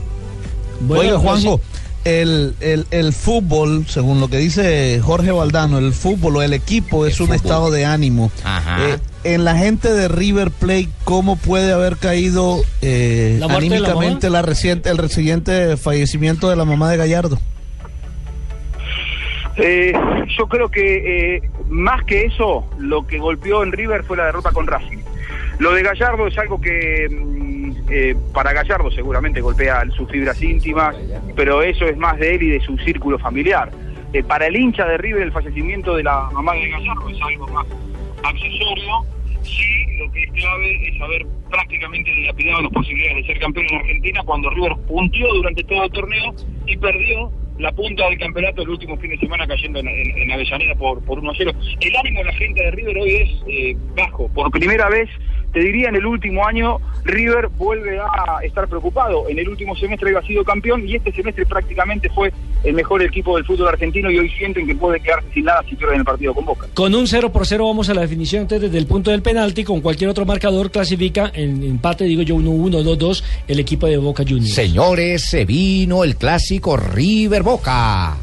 Oiga, Juanjo, el, el, el fútbol, según lo que dice Jorge Valdano, el fútbol o el equipo es un estado de ánimo. Eh, en la gente de River Plate, ¿cómo puede haber caído eh, ¿La muerte de la anímicamente la reciente, el reciente fallecimiento de la mamá de Gallardo? Eh, yo creo que eh, más que eso, lo que golpeó en River fue la derrota con Racing. Lo de Gallardo es algo que mm, eh, para Gallardo seguramente golpea sus fibras íntimas, pero eso es más de él y de su círculo familiar. Eh, para el hincha de River el fallecimiento de la mamá de Gallardo es algo más accesorio. Sí, lo que es clave es haber prácticamente dilapidado las posibilidades de ser campeón en Argentina cuando River puntió durante todo el torneo y perdió la punta del campeonato el último fin de semana cayendo en, en- en Avellaneda por, por 1 a 0. El ánimo de la gente de River hoy es eh, bajo. Por primera vez, te diría, en el último año, River vuelve a estar preocupado. En el último semestre había sido campeón y este semestre prácticamente fue el mejor equipo del fútbol argentino y hoy sienten que puede quedarse sin nada si pierden el partido con Boca. Con un 0 por 0 vamos a la definición entonces desde el punto del penalti, con cualquier otro marcador clasifica en empate, digo yo 1-1, 2-2, el equipo de Boca Juniors. Señores, se vino el clásico River Boca.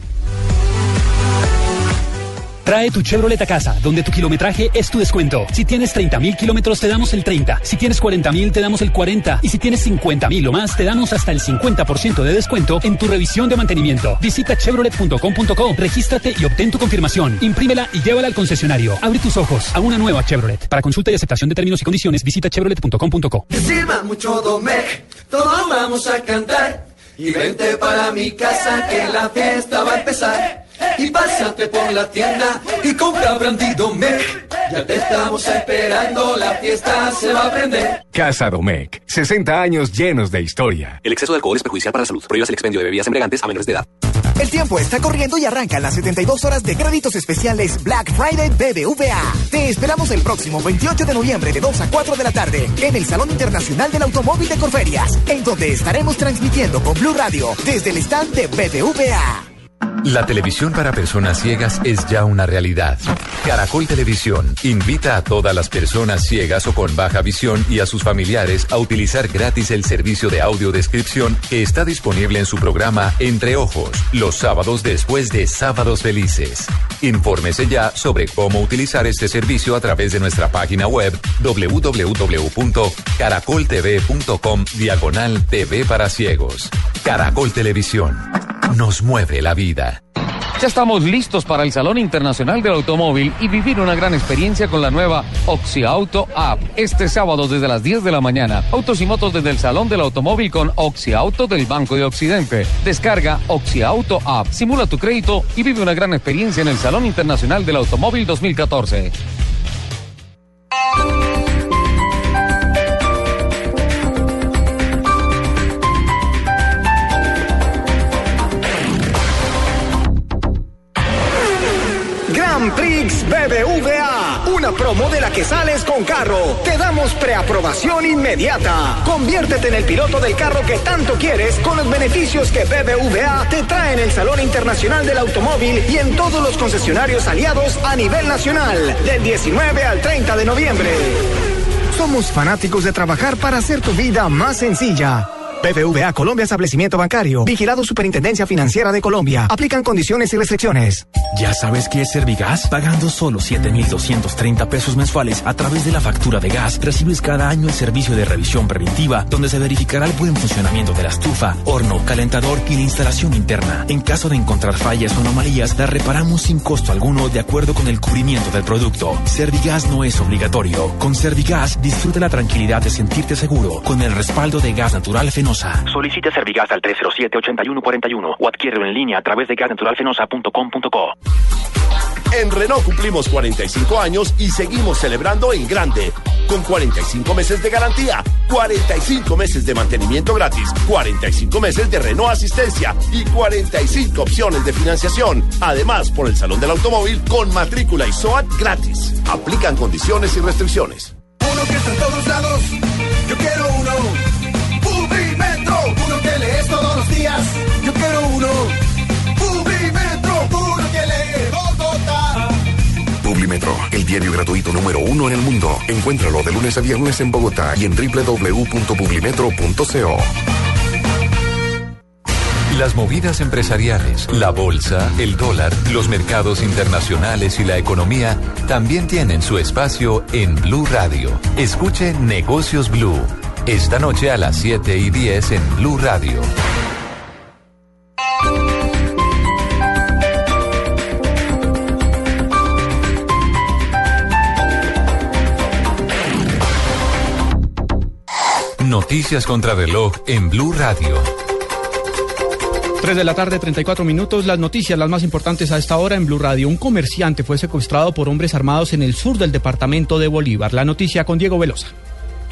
Trae tu Chevrolet a casa, donde tu kilometraje es tu descuento. Si tienes 30 mil kilómetros, te damos el 30. Si tienes 40 mil, te damos el 40. Y si tienes 50 mil o más, te damos hasta el 50% de descuento en tu revisión de mantenimiento. Visita chevrolet.com.co, regístrate y obtén tu confirmación. Imprímela y llévala al concesionario. Abre tus ojos a una nueva Chevrolet. Para consulta y aceptación de términos y condiciones, visita chevrolet.com.co. Que sirva mucho Domec, todos vamos a cantar. Y vente para mi casa que la fiesta va a empezar. Y pásate por la tienda y compra brandy Domec. Ya te estamos esperando, la fiesta se va a prender. Casa Domecq, 60 años llenos de historia. El exceso de alcohol es perjudicial para la salud. Prohíbas el expendio de bebidas embriagantes a menores de edad. El tiempo está corriendo y arrancan las 72 horas de créditos especiales Black Friday BBVA. Te esperamos el próximo 28 de noviembre de 2 a 4 de la tarde en el Salón Internacional del Automóvil de Corferias, en donde estaremos transmitiendo con Blue Radio desde el stand de BBVA. La televisión para personas ciegas es ya una realidad. Caracol Televisión invita a todas las personas ciegas o con baja visión y a sus familiares a utilizar gratis el servicio de audiodescripción que está disponible en su programa Entre Ojos, los sábados después de Sábados Felices. Infórmese ya sobre cómo utilizar este servicio a través de nuestra página web www.caracoltv.com diagonal TV para ciegos. Caracol Televisión. Nos mueve la vida. Ya estamos listos para el Salón Internacional del Automóvil y vivir una gran experiencia con la nueva Oxy Auto App. Este sábado desde las 10 de la mañana, autos y motos desde el Salón del Automóvil con Oxy Auto del Banco de Occidente. Descarga Oxy Auto App, simula tu crédito y vive una gran experiencia en el Salón Internacional del Automóvil 2014. BBVA, una promo de la que sales con carro. Te damos preaprobación inmediata. Conviértete en el piloto del carro que tanto quieres con los beneficios que BBVA te trae en el Salón Internacional del Automóvil y en todos los concesionarios aliados a nivel nacional, del 19 al 30 de noviembre. Somos fanáticos de trabajar para hacer tu vida más sencilla. BBVA Colombia Establecimiento Bancario. Vigilado Superintendencia Financiera de Colombia. Aplican condiciones y restricciones. ¿Ya sabes qué es Servigas? Pagando solo 7,230 pesos mensuales a través de la factura de gas, recibes cada año el servicio de revisión preventiva, donde se verificará el buen funcionamiento de la estufa, horno, calentador y la instalación interna. En caso de encontrar fallas o anomalías, las reparamos sin costo alguno de acuerdo con el cubrimiento del producto. Servigas no es obligatorio. Con Servigas, disfruta la tranquilidad de sentirte seguro con el respaldo de gas natural fenosa. Solicite Servigas al 307-8141 o adquiérelo en línea a través de gasnaturalfenosa.com.co. En Renault cumplimos 45 años y seguimos celebrando en grande. Con 45 meses de garantía, 45 meses de mantenimiento gratis, 45 meses de Renault Asistencia y 45 opciones de financiación. Además, por el Salón del Automóvil con matrícula y SOAT gratis. Aplican condiciones y restricciones. Uno que está en todos lados, yo quiero lees todos los días. Yo quiero uno. Publimetro, uno que. Publimetro, el diario gratuito número uno en el mundo. Encuéntralo de lunes a viernes en Bogotá y en www.publimetro.co. Las movidas empresariales, la bolsa, el dólar, los mercados internacionales y la economía también tienen su espacio en Blue Radio. Escuche Negocios Blue esta noche a las 7 y 10 en Blue Radio. Noticias contra reloj en Blue Radio. 3 de la tarde, 34 minutos. Las noticias, las más importantes a esta hora en Blue Radio. Un comerciante fue secuestrado por hombres armados en el sur del departamento de Bolívar. La noticia con Diego Velosa.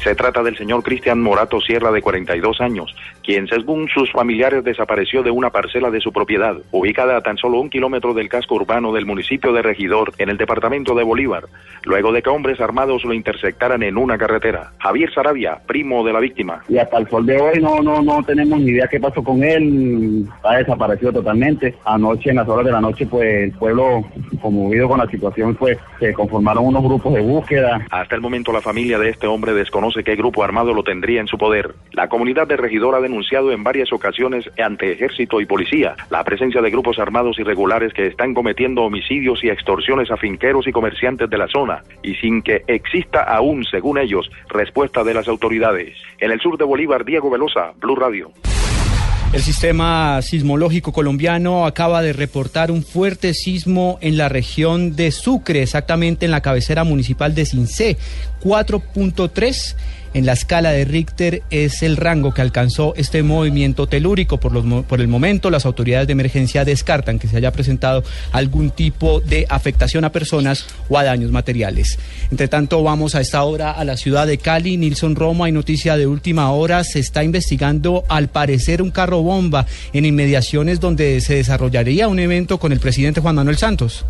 Se trata del señor Cristian Morato Sierra, de 42 años, quien, según sus familiares, desapareció de una parcela de su propiedad, ubicada a tan solo un kilómetro del casco urbano del municipio de Regidor, en el departamento de Bolívar, luego de que hombres armados lo interceptaran en una carretera. Javier Sarabia, primo de la víctima. Y hasta el sol de hoy no, no, no tenemos ni idea qué pasó con él, ha desaparecido totalmente. Anoche, en las horas de la noche, pues el pueblo, conmovido con la situación, pues se conformaron unos grupos de búsqueda. Hasta el momento la familia de este hombre desconoce qué grupo armado lo tendría en su poder. La comunidad de Regidor ha denunciado en varias ocasiones ante ejército y policía la presencia de grupos armados irregulares que están cometiendo homicidios y extorsiones a finqueros y comerciantes de la zona y sin que exista aún, según ellos, respuesta de las autoridades. En el sur de Bolívar, Diego Velosa, Blue Radio. El sistema sismológico colombiano acaba de reportar un fuerte sismo en la región de Sucre, exactamente en la cabecera municipal de Cincé, 4.3 en la escala de Richter es el rango que alcanzó este movimiento telúrico. Por, los, por el momento, las autoridades de emergencia descartan que se haya presentado algún tipo de afectación a personas o a daños materiales. Entre tanto, vamos a esta hora a la ciudad de Cali. Nilson Roma, hay noticia de última hora. Se está investigando, al parecer, un carro bomba en inmediaciones donde se desarrollaría un evento con el presidente Juan Manuel Santos.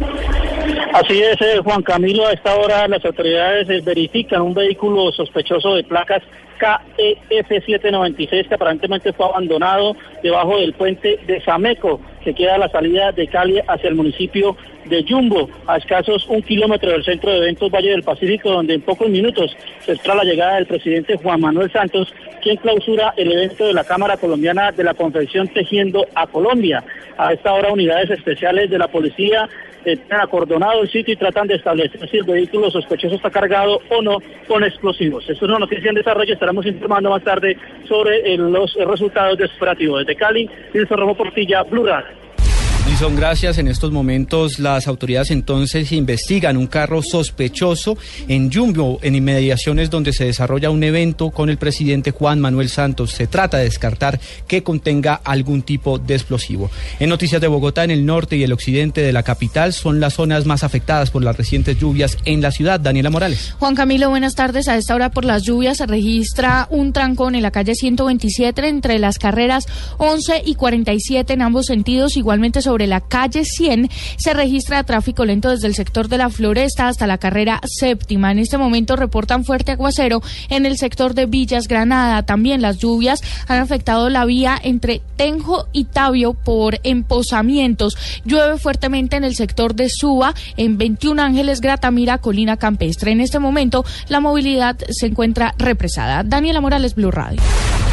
Así es, eh, Juan Camilo. A esta hora las autoridades eh, verifican un vehículo sospechoso de placas KEF 796 que aparentemente fue abandonado debajo del puente de Sameco, que queda a la salida de Cali hacia el municipio de Yumbo, a escasos un kilómetro del centro de eventos Valle del Pacífico, donde en pocos minutos se espera la llegada del presidente Juan Manuel Santos, quien clausura el evento de la Cámara Colombiana de la Confección Tejiendo a Colombia. A esta hora unidades especiales de la policía están acordonado el sitio y tratan de establecer si el vehículo sospechoso está cargado o no con explosivos. Esto es una noticia en desarrollo, estaremos informando más tarde sobre eh, los resultados de este operativo. Desde Cali, Nilson Romo Portilla, Blue. Son gracias. En estos momentos las autoridades entonces investigan un carro sospechoso en Jumbo, en inmediaciones donde se desarrolla un evento con el presidente Juan Manuel Santos. Se trata de descartar que contenga algún tipo de explosivo. En noticias de Bogotá, en el norte y el occidente de la capital son las zonas más afectadas por las recientes lluvias en la ciudad. Daniela Morales. Juan Camilo, buenas tardes. A esta hora por las lluvias se registra un trancón en la calle 127 entre las carreras 11 y 47 en ambos sentidos. Igualmente sobre la calle 100 se registra tráfico lento desde el sector de la Floresta hasta la carrera séptima. En este momento reportan fuerte aguacero en el sector de Villas Granada. También las lluvias han afectado la vía entre Tenjo y Tabio por emposamientos. Llueve fuertemente en el sector de Suba, en 21 Ángeles, Gratamira, Colina Campestre. En este momento la movilidad se encuentra represada. Daniela Morales, Blue Radio.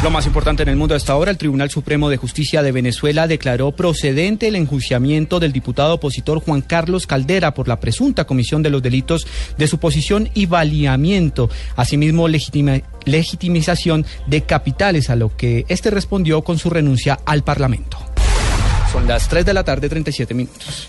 Lo más importante en el mundo hasta ahora, el Tribunal Supremo de Justicia de Venezuela declaró procedente el enjuiciamiento del diputado opositor Juan Carlos Caldera por la presunta comisión de los delitos de suposición y baleamiento, asimismo legitimización de capitales, a lo que este respondió con su renuncia al Parlamento. Son las 3 de la tarde, 37 minutos.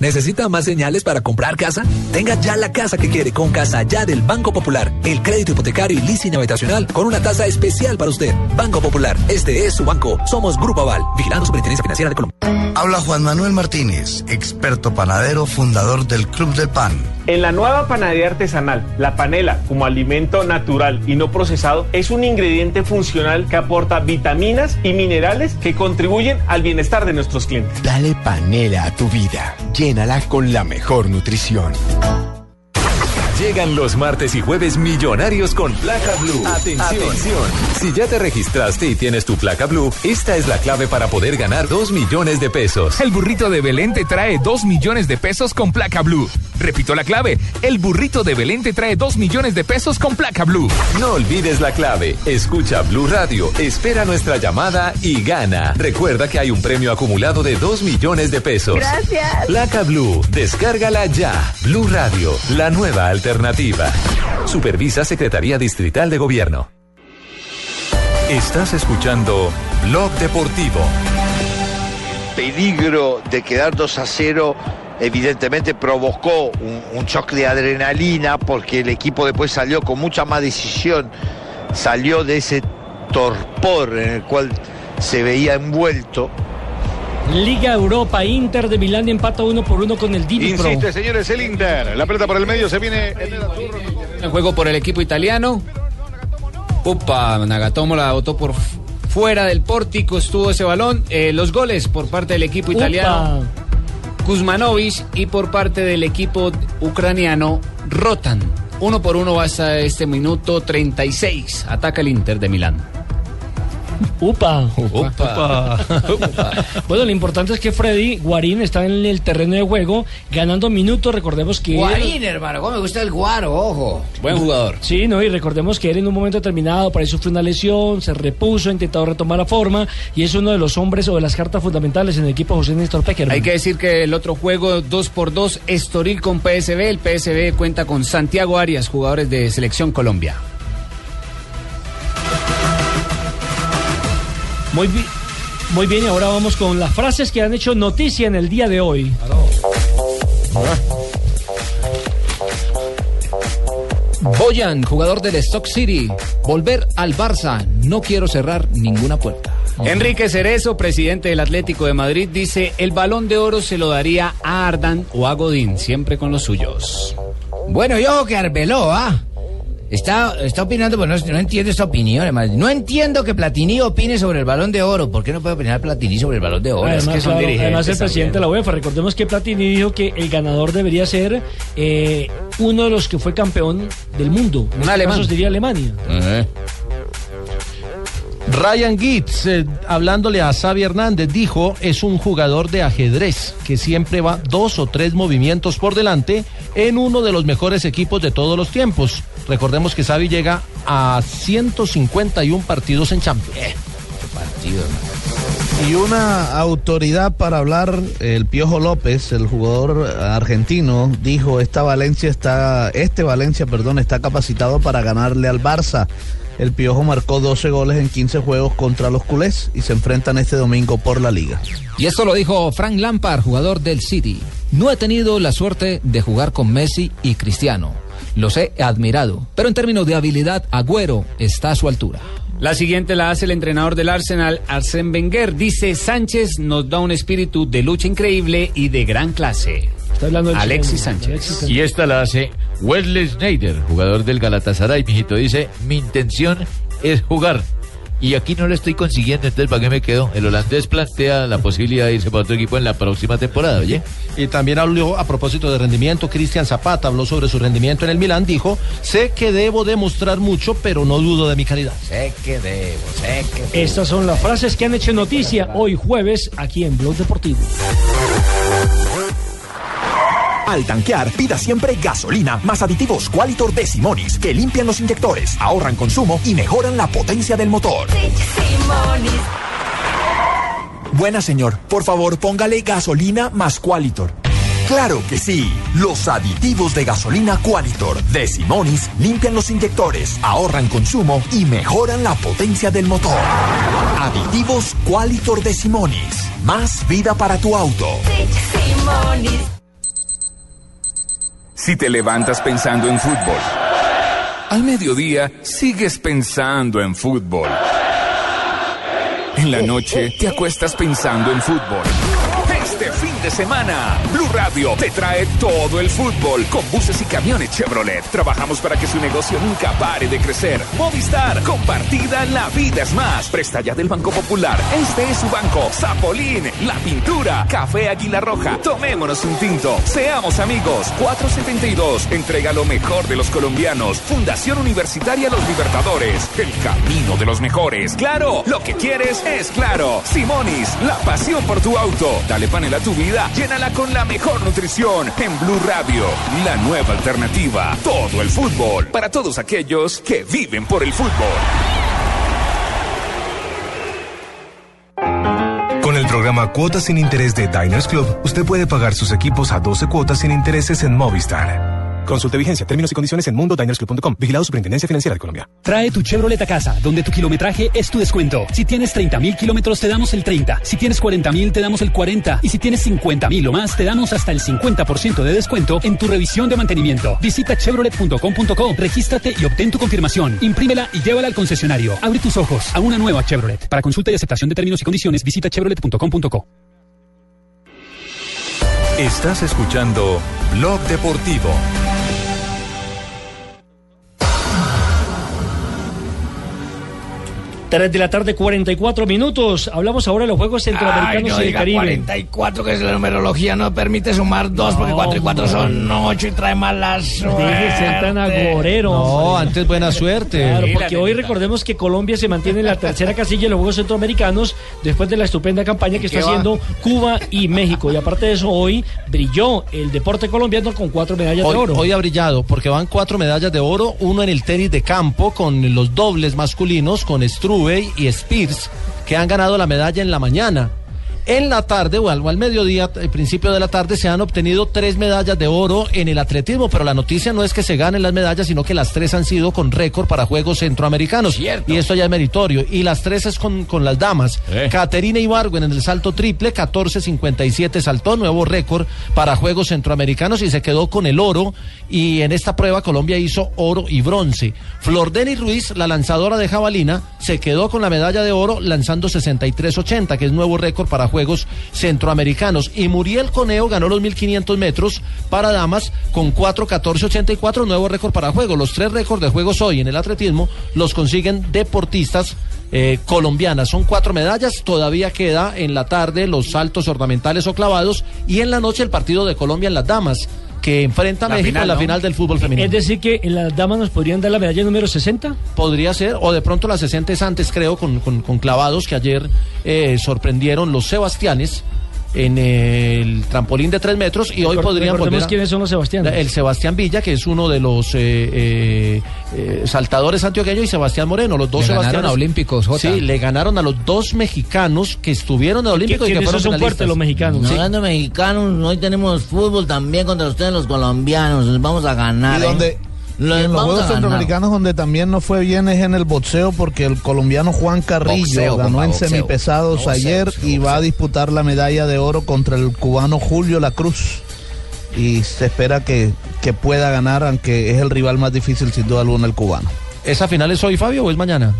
¿Necesita más señales para comprar casa? Tenga ya la casa que quiere con Casa Ya del Banco Popular. El crédito hipotecario y leasing habitacional con una tasa especial para usted. Banco Popular, este es su banco. Somos Grupo Aval, vigilando Superintendencia Financiera de Colombia. Habla Juan Manuel Martínez, experto panadero, fundador del Club del Pan. En la nueva panadería artesanal, la panela, como alimento natural y no procesado, es un ingrediente funcional que aporta vitaminas y minerales que contribuyen al bienestar de nuestros clientes. Dale panela a tu vida. Llénala con la mejor nutrición. Llegan los martes y jueves millonarios con placa blue. Atención. Si ya te registraste y tienes tu placa blue, esta es la clave para poder ganar 2 millones de pesos. El burrito de Belén te trae 2 millones de pesos con placa blue. Repito la clave. El burrito de Belén te trae 2 millones de pesos con placa blue. No olvides la clave. Escucha Blue Radio, espera nuestra llamada y gana. Recuerda que hay un premio acumulado de 2 millones de pesos. Gracias. Placa Blue, descárgala ya. Blue Radio, la nueva alternativa. Supervisa Secretaría Distrital de Gobierno. Estás escuchando Blog Deportivo. Peligro de quedar 2 a 0 evidentemente provocó un, un, choque de adrenalina porque el equipo después salió con mucha más decisión, salió de ese torpor en el cual se veía envuelto. Liga Europa, Inter de Milán empata uno por uno con el Dnipro. Insiste, señores, el Inter. La pelota por el medio se viene en el En juego por el equipo italiano. Upa, Nagatomo la botó por fuera del pórtico, estuvo ese balón. Eh, los goles por parte del equipo italiano. Kuzmanovic y por parte del equipo ucraniano Rotan. Uno por uno hasta este minuto 36. Ataca el Inter de Milán. Upa. Upa. Upa. bueno, lo importante es que Freddy Guarín está en el terreno de juego, ganando minutos. Recordemos que. Guarín, hermano, ¿cómo me gusta el guaro? Ojo. Buen jugador. Sí, no, y recordemos que él en un momento determinado, para ahí sufrió una lesión, se repuso, ha intentado retomar la forma, y es uno de los hombres o de las cartas fundamentales en el equipo José Néstor Pecker. Hay que decir que el otro juego, 2 por 2 Estoril con PSB. El PSB cuenta con Santiago Arias, jugadores de Selección Colombia. Muy bien. Muy bien, y ahora vamos con las frases que han hecho noticia en el día de hoy. Boyan, jugador del Stock City, volver al Barça, no quiero cerrar ninguna puerta. Enrique Cerezo, presidente del Atlético de Madrid, dice, el balón de oro se lo daría a Ardan o a Godín, siempre con los suyos. Bueno, yo que Arbeló, ¿ah? Está, está opinando, pero no, no, entiendo esta opinión, además. No entiendo que Platini opine sobre el balón de oro. ¿Por qué no puede opinar Platini sobre el balón de oro? Además, es que son claro, además el presidente de la UEFA, recordemos que Platini dijo que el ganador debería ser eh, uno de los que fue campeón del mundo. En este alemán. caso diría Alemania. Ryan Gitz, eh, hablándole a Xavi Hernández, dijo, es un jugador de ajedrez que siempre va dos o tres movimientos por delante en uno de los mejores equipos de todos los tiempos. Recordemos que Xavi llega a 151 partidos en Champions. Y una autoridad para hablar, el Piojo López, el jugador argentino, dijo esta Valencia está, este Valencia, perdón, está capacitado para ganarle al Barça. El Piojo marcó 12 goles en 15 juegos contra los culés y se enfrentan este domingo por la liga. Y esto lo dijo Frank Lampard, jugador del City. No he tenido la suerte de jugar con Messi y Cristiano. Los he admirado, pero en términos de habilidad, Agüero está a su altura. La siguiente la hace el entrenador del Arsenal, Arsène Wenger. Dice, Sánchez nos da un espíritu de lucha increíble y de gran clase. Está hablando Sánchez. Alexis Sánchez. Y esta la hace Wesley Snyder, jugador del Galatasaray, mijito. Dice, mi intención es jugar. Y aquí no lo estoy consiguiendo, entonces ¿para qué me quedo? El holandés plantea la posibilidad de irse para otro equipo en la próxima temporada, oye. Y también habló a propósito de rendimiento, Cristian Zapata habló sobre su rendimiento en el Milán, dijo, sé que debo demostrar mucho, pero no dudo de mi calidad. Sé que debo, sé que debo. Estas son las frases que han hecho noticia hoy jueves aquí en Blog Deportivo. Al tanquear, pida siempre gasolina más aditivos Qualitor de Simonis que limpian los inyectores, ahorran consumo y mejoran la potencia del motor. Buena señor, por favor póngale gasolina más Qualitor. Claro que sí, los aditivos de gasolina Qualitor de Simonis limpian los inyectores, ahorran consumo y mejoran la potencia del motor. Aditivos Qualitor de Simonis, más vida para tu auto. Si te levantas pensando en fútbol. Al mediodía sigues pensando en fútbol. En la noche te acuestas pensando en fútbol. Fin de semana, Blue Radio te trae todo el fútbol con buses y camiones Chevrolet. Trabajamos para que su negocio nunca pare de crecer. Movistar, compartida, la vida es más. Presta ya del Banco Popular. Este es su banco. Zapolín, la pintura, Café Águila Roja. Tomémonos un tinto. Seamos amigos. 472. Entrega lo mejor de los colombianos. Fundación Universitaria Los Libertadores. El camino de los mejores. Claro, lo que quieres es claro. Simonis, la pasión por tu auto. Dale panel a tu vida, llénala con la mejor nutrición en Blue Radio, la nueva alternativa. Todo el fútbol para todos aquellos que viven por el fútbol. Con el programa Cuotas sin Interés de Diners Club, usted puede pagar sus equipos a 12 cuotas sin intereses en Movistar. Consulte vigencia, términos y condiciones en mundodinersclub.com. Vigilado Superintendencia Financiera de Colombia. Trae tu Chevrolet a casa, donde tu kilometraje es tu descuento. Si tienes 30 mil kilómetros, te damos el 30. Si tienes 40 mil, te damos el 40. Y si tienes 50 mil o más, te damos hasta el 50% de descuento en tu revisión de mantenimiento. Visita chevrolet.com.co, regístrate y obtén tu confirmación. Imprímela y llévala al concesionario. Abre tus ojos a una nueva Chevrolet. Para consulta y aceptación de términos y condiciones, visita chevrolet.com.co. Estás escuchando Blog Deportivo. 3 de la tarde, 44 minutos. Hablamos ahora de los Juegos Centroamericanos Ay, no y del Caribe. 44, que es la numerología, no permite sumar dos, porque 4 y 4 son 8 y trae mala suerte. Tan agorero. No, antes buena suerte. Claro, porque hoy recordemos que Colombia se mantiene en la tercera casilla en los Juegos Centroamericanos después de la estupenda campaña que está haciendo Cuba y México. Y aparte de eso, hoy brilló el deporte colombiano con cuatro medallas Hoy, de oro. hoy ha brillado porque van cuatro medallas de oro, uno en el tenis de campo con los dobles masculinos, con Y Spears, que han ganado la medalla en la mañana. En la tarde o al, o al mediodía, al principio de la tarde, se han obtenido tres medallas de oro en el atletismo, pero la noticia no es que se ganen las medallas, sino que las tres han sido con récord para Juegos Centroamericanos. Y esto ya es meritorio. Y las tres es con, con las damas. Caterina Ibargüen en el salto triple, 14.57 saltó, nuevo récord para Juegos Centroamericanos y se quedó con el oro. Y en esta prueba Colombia hizo oro y bronce. Flor Denis Ruiz, la lanzadora de jabalina, se quedó con la medalla de oro lanzando 63.80, que es nuevo récord para Juegos Centroamericanos. Y Muriel Coneo ganó los 1.500 metros para damas con 4.14.84, nuevo récord para Juegos. Los tres récords de Juegos hoy en el atletismo los consiguen deportistas eh, colombianas. Son cuatro medallas. Todavía queda en la tarde los saltos ornamentales o clavados y en la noche el partido de Colombia en las damas que enfrenta a La México final, en la ¿no? final del fútbol femenino. Es decir, que en las damas nos podrían dar la medalla número 60. Podría ser, o de pronto las 60 es antes, creo, con, con- con clavados que ayer eh, sorprendieron los Sebastianes en el trampolín de tres metros y hoy Recor- podrían volver a- quiénes son los Sebastianes. El Sebastián Villa, que es uno de los eh, eh, eh, saltadores antioqueños, y Sebastián Moreno, los dos Le ganaron Sebastianes. a Olímpicos, Jota. Sí, le ganaron a los dos mexicanos que estuvieron en Olímpicos y que fueron finalistas. Hablando mexicanos, hoy tenemos fútbol también contra ustedes los colombianos. Les vamos a ganar. Y ¿eh? donde- Los en los Juegos. Centroamericanos donde también no fue bien es en el boxeo porque el colombiano Juan Carrillo Boxeo, ganó compa, en boxeo. semipesados Boxeo, ayer boxeo, y va a disputar la medalla de oro contra el cubano Julio La Cruz. Y se espera que, que pueda ganar, aunque es el rival más difícil sin duda alguna el cubano. ¿Esa final es hoy, Fabio, o es mañana?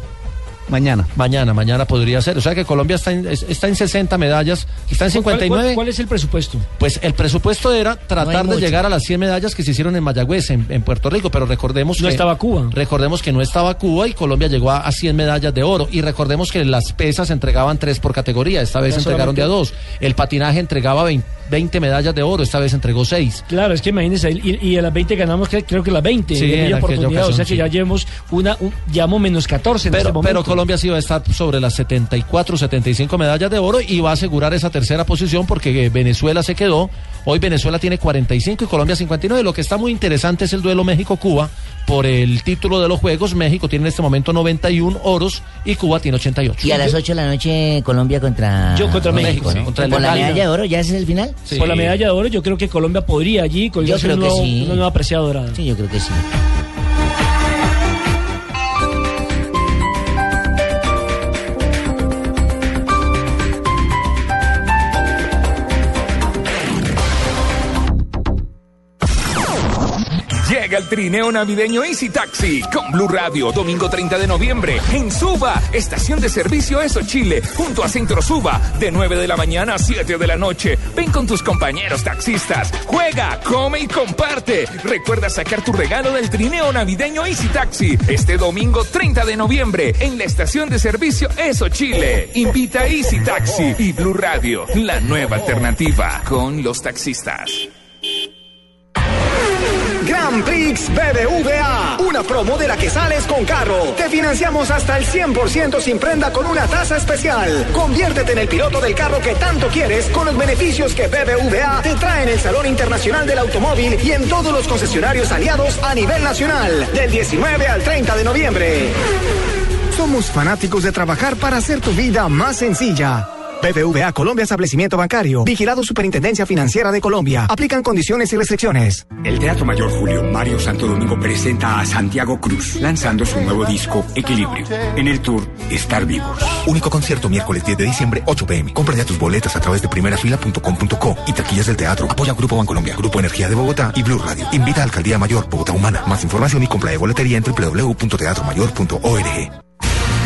Mañana. Mañana, mañana podría ser. O sea que Colombia está en, es- está en 60 medallas, está en ¿Cuál- 59. cuál- cuál es el presupuesto? Pues el presupuesto era tratar de llegar a las 100 medallas que se hicieron en Mayagüez, en, en Puerto Rico, pero recordemos No que... estaba Cuba. Recordemos que no estaba Cuba y Colombia llegó a, a 100 medallas de oro. Y recordemos que las pesas entregaban tres por categoría, esta vez Ya entregaron de a dos. El patinaje entregaba 20, 20 medallas de oro, esta vez entregó 6. Claro, es que imagínense, y, y a las 20 ganamos creo que las 20 Sí, en en oportunidad, o ocasión, sea que sí. ya llevamos una, un, llevamos menos 14 en este Pero, momento. pero Colombia sí va a estar sobre las 74, 75 medallas de oro y va a asegurar esa tercera posición porque eh, Venezuela se quedó. Hoy Venezuela tiene 45 y Colombia 59. Lo que está muy interesante es el duelo México-Cuba por el título de los Juegos. México tiene en este momento 91 oros y Cuba tiene 88. Y a las 8 de la noche Colombia contra, Yo contra México, ¿no? sí, contra el Por la medalla de oro, ¿ya ese es el final? Por la medalla de oro, yo creo que Colombia podría allí colgarse creo un que nuevo- sí. una nueva preciada dorada. Sí, yo creo que sí. Llega el trineo navideño Easy Taxi con Blue Radio, domingo 30 de noviembre, en Suba, estación de servicio Eso Chile, junto a Centro Suba, de 9 de la mañana a 7 de la noche. Ven con tus compañeros taxistas, juega, come y comparte. Recuerda sacar tu regalo del trineo navideño Easy Taxi este domingo 30 de noviembre en la estación de servicio Eso Chile. Invita a Easy Taxi y Blue Radio, la nueva alternativa con los taxistas. Grand Prix BBVA. Una promo de la que sales con carro. Te financiamos hasta el 100% sin prenda con una tasa especial. Conviértete en el piloto del carro que tanto quieres con los beneficios que BBVA te trae en el Salón Internacional del Automóvil y en todos los concesionarios aliados a nivel nacional. Del 19 al 30 de noviembre. Somos fanáticos de trabajar para hacer tu vida más sencilla. BBVA Colombia Establecimiento Bancario. Vigilado Superintendencia Financiera de Colombia. Aplican condiciones y restricciones. El Teatro Mayor Julio Mario Santo Domingo presenta a Santiago Cruz, lanzando su nuevo disco Equilibrio. En el tour Estar Vivos. Único concierto miércoles 10 de diciembre, 8 pm. Compra ya tus boletas a través de primerafila.com.co y taquillas del teatro. Apoya Grupo Bancolombia, Grupo Energía de Bogotá y Blue Radio. Invita a Alcaldía Mayor Bogotá Humana. Más información y compra de boletería en www.teatromayor.org.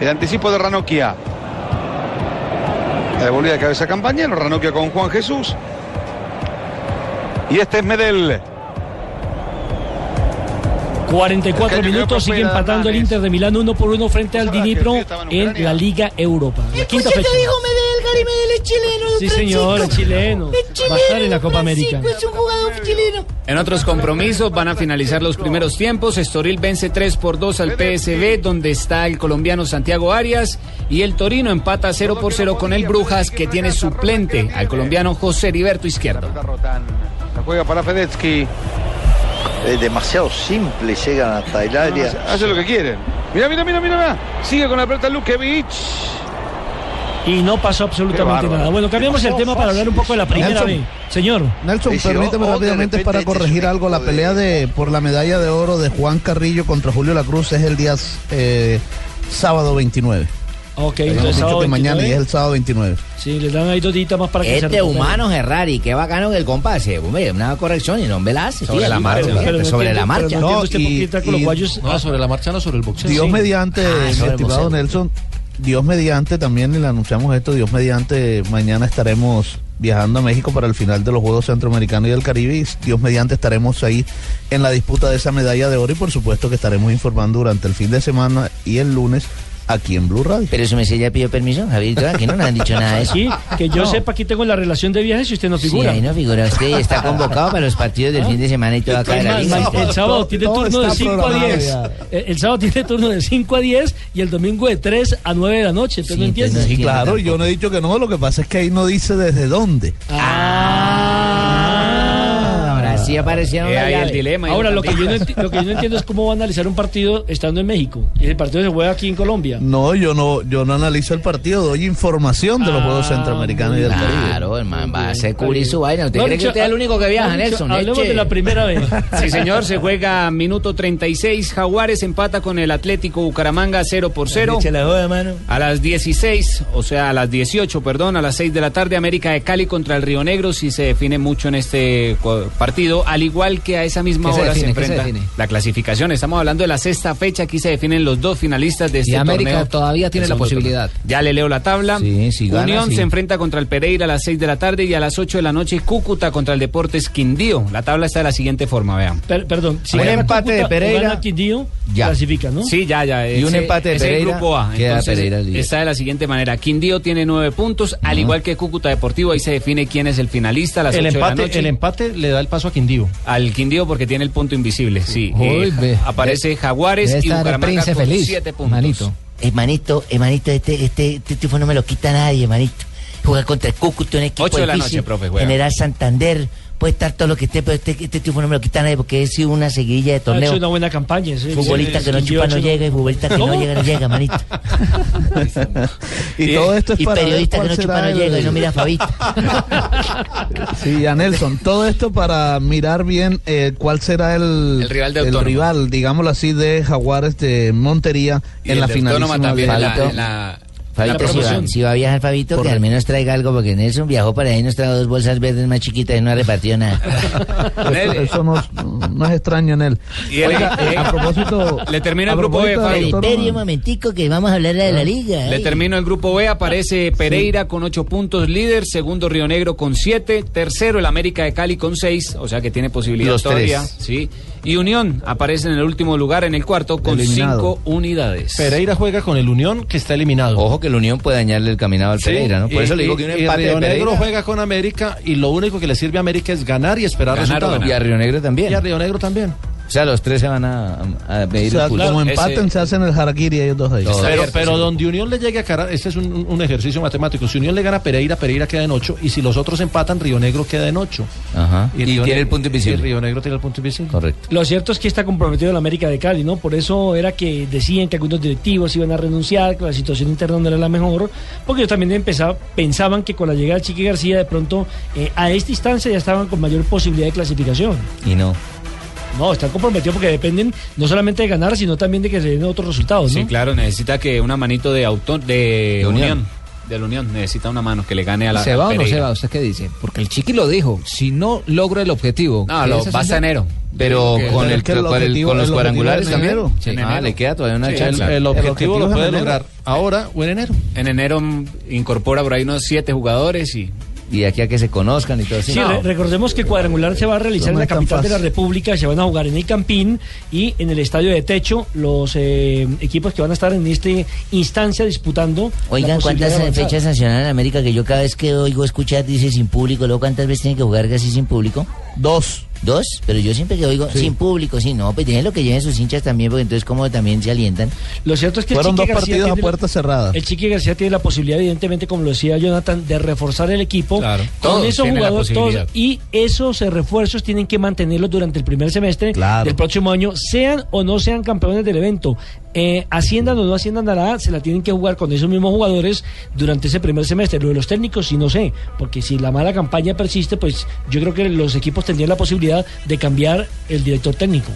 El anticipo de Ranokia. La devolvida de cabeza campañero. Ranokia con Juan Jesús. Y este es Medel. 44 minutos, sigue empatando el Inter de Milán uno por uno frente al Dnipro en la Liga Europa. La quinta fecha. dijo Medel, Gary Medel es chileno. Sí, señor, es chileno. Va a estar en la Copa América. Es un jugador chileno. En otros compromisos van a finalizar los primeros tiempos. Estoril vence 3 por 2 al PSV, donde está el colombiano Santiago Arias. Y el Torino empata 0 por 0 con el Brujas, que tiene suplente al colombiano José Heriberto Izquierdo. La juega para Fedetsky. Es demasiado simple, llegan hasta el área. Hace, lo que quieren. Mira, mira, mira, mira. mira. Sigue con la pelota Lukevich. Y no pasó absolutamente nada. Bueno, cambiamos el tema para hablar un poco de la primera Nelson. vez. Señor. Nelson, permíteme rápidamente para corregir algo. La pelea de por la medalla de oro de Juan Carrillo contra Julio La Cruz es el día eh, sábado 29. Ok, entonces sábado que mañana y 29. es el sábado 29. Sí, le dan ahí dos días más para que se Este recupere. humano, Ferrari, qué bacano que el compa hace. Hombre, una corrección y no me la hace. Sobre tío. la marcha. Pero- Pero no sobre entiendo- la marcha. no los guayos. No, sobre la marcha, no sobre el boxeo. Dios Sí. mediante, Ah, mi estimado boxeo. Nelson, Dios mediante también le anunciamos esto, Dios mediante, mañana estaremos viajando a México para el final de los Juegos Centroamericanos y del Caribe y Dios mediante estaremos ahí en la disputa de esa medalla de oro y por supuesto que estaremos informando durante el fin de semana y el lunes aquí en Blue Radio. Pero eso me ya pidió permiso, Javier, aquí no nos han dicho nada de eso. Sí, que yo No. sepa, aquí tengo la relación de viajes y usted no Sí, figura. ahí no figura usted, está convocado para los partidos del fin de semana y todo acá de la liga. ma- el sábado tiene todo turno de está 5 a programado 10. ya. El, el sábado tiene turno de 5 a 10 y el domingo de 3 a 9 de la noche. ¿Usted no entiende? Sí, claro, yo no he dicho que no, lo que pasa es que ahí no dice desde dónde. Ahora sí aparecieron Eh, las ahí el llaves. dilema. Ahora, lo que, yo no lo que yo no entiendo es cómo va a analizar un partido estando en México. Y el partido se juega aquí en Colombia. No, yo no, yo no analizo el partido, doy información de los Juegos Ah, Centroamericanos y del Caribe. Claro, hermano, va a ser cubrir su vaina. ¿Usted No, cree que usted es el único que viaja, Nelson? Hablemos Eche. de la primera vez. [laughs] Sí, señor, se juega minuto 36. Jaguares empata con el Atlético Bucaramanga 0 por 0. Eche la joda, mano. A las 16, o sea, a las 18, perdón, a las 6 de la tarde, América de Cali contra el Río Negro, si se define mucho en este co- al igual que a esa misma ¿Qué se hora define? se ¿Qué se enfrenta define? la clasificación. Estamos hablando de la sexta fecha, aquí se definen los dos finalistas de este Y América torneo. todavía tiene la posibilidad. torneo. Ya le leo la tabla. Sí, sí, gana, Unión sí. se enfrenta contra el Pereira a las 6 de la tarde y a las 8 de la noche Cúcuta contra el Deportes Quindío. La tabla está de la siguiente forma, vean. Per- perdón, si Un empate de Cúcuta Pereira. Quindío, Ya. clasifica, ¿no? Sí, ya, ya. Y un empate de es el Pereira, grupo A. queda Entonces, Pereira está de la siguiente manera. Quindío tiene nueve puntos, al igual que Cúcuta Deportivo. Ahí se define quién es el finalista a las El 8 de la empate, noche. el empate le da el paso a Quindío. Al Quindío porque tiene el punto invisible, sí. Uy, Eh, ve. aparece Jaguares y Bucaramanga príncipe con feliz, siete puntos. manito. Hermanito, hermanito, este, este, este tifo no me lo quita nadie, hermanito. jugar contra el Cúcuta, un equipo Ocho de la difícil. noche, profe, juega. General Santander, puede estar todo lo que esté, pero este, este triunfo no me lo quitan nadie porque sido una seguidilla de Ha torneo. hecho una buena campaña. sí. Futbolista Sí, que no chupa no llega y futbolista que no llega no llega, manito. [laughs] Y todo esto es y para periodista que no chupa no el- llega y no mira a Fabito. [laughs] Sí, a Nelson, todo esto para mirar bien eh, cuál será el, El rival de el rival, digámoslo así, de Jaguares de Montería Y en el la finalísima. También de- en la- en la- Fabito, si va, promoción. si va a viajar Fabito, que al menos traiga algo, porque Nelson viajó para ahí y nos trajo dos bolsas verdes más chiquitas y no ha repartido nada. [laughs] Eso, eso no, no es extraño en él. Y el- Oiga, eh, a propósito. Le termina el grupo B, Espere un momentico que vamos a hablar de la liga. Le ay. termino el grupo B, aparece Pereira con ocho puntos líder, segundo Río Negro con siete, tercero el América de Cali con seis, o sea que tiene posibilidad Los todavía, tres. sí. Y Unión aparece en el último lugar, en el cuarto, con Eliminado. cinco unidades. Pereira juega con el Unión, que está eliminado. Ojo que el Unión puede dañarle el caminado al Sí, Pereira, ¿no? Por y- eso le digo que un y empate de Río Negro juega con América y lo único que le sirve a América es ganar y esperar Ganar resultados. Y a Río Negro también. Y a Río Negro también. O sea, los tres se van a, a O medir sea, el pulso. como empaten, se hacen el harakiri ellos dos ahí. Pero, pero donde Unión le llegue a cara, este es un, un ejercicio matemático. Si Unión le gana a Pereira, Pereira queda en 8. Y si los otros empatan, Río Negro queda en 8. Ajá. Y, Río tiene Negro- el punto invisible. Y Río Negro tiene el punto invisible. Correcto. Lo cierto es que está comprometido el América de Cali, ¿no? Por eso era que decían que algunos directivos iban a renunciar, que la situación interna no era la mejor, porque ellos también empezaba, pensaban que con la llegada de Chiqui García, de pronto, eh, a esta instancia ya estaban con mayor posibilidad de clasificación. Y no. No, están comprometidos porque dependen no solamente de ganar, sino también de que se den otros resultados, ¿no? Sí, claro, necesita que una manito de auto, de, De unión. Unión. De la Unión, necesita una mano que le gane a la ¿Se va o no se va? ¿Usted qué dice? Porque el Chiqui lo dijo. Si no logra el objetivo. No, lo- ascender- enero. Pero con, el, con, el- objetivo- con los el cuadrangulares también. Sí. Ah, le queda todavía una Sí, chance. el- El objetivo, objetivo lo puede lograr ahora o en enero. En enero incorpora por ahí unos siete jugadores y... Y de aquí a que se conozcan y todo así. Sí, re- recordemos que el cuadrangular se va a realizar No en la capital de la. República, se van a jugar en el Campín y en el estadio de techo los eh, equipos que van a estar en esta instancia disputando. Oigan, ¿cuántas eh, fechas sancionan en América? Que yo cada vez que oigo escuchar dice sin público, luego ¿cuántas veces tienen que jugar así sin público? Dos. ¿Dos? Pero yo siempre que oigo Sí. sin público, sí, no, pues dejen lo que lleven sus hinchas también, porque entonces como también se alientan. Lo cierto es que el Fueron Chiqui dos García partidos a tiene- puerta cerrada. El Chiqui García tiene la posibilidad, evidentemente, como lo decía Jonathan, de reforzar el equipo Claro, con todos esos tienen la jugadores todos, y esos refuerzos tienen que mantenerlos durante el primer semestre del próximo año, sean o no sean campeones del evento. Eh, asciendan o no asciendan a la A, se la tienen que jugar con esos mismos jugadores durante ese primer semestre. Lo de los técnicos sí no sé, porque si la mala campaña persiste, pues yo creo que los equipos tendrían la posibilidad de cambiar el director técnico.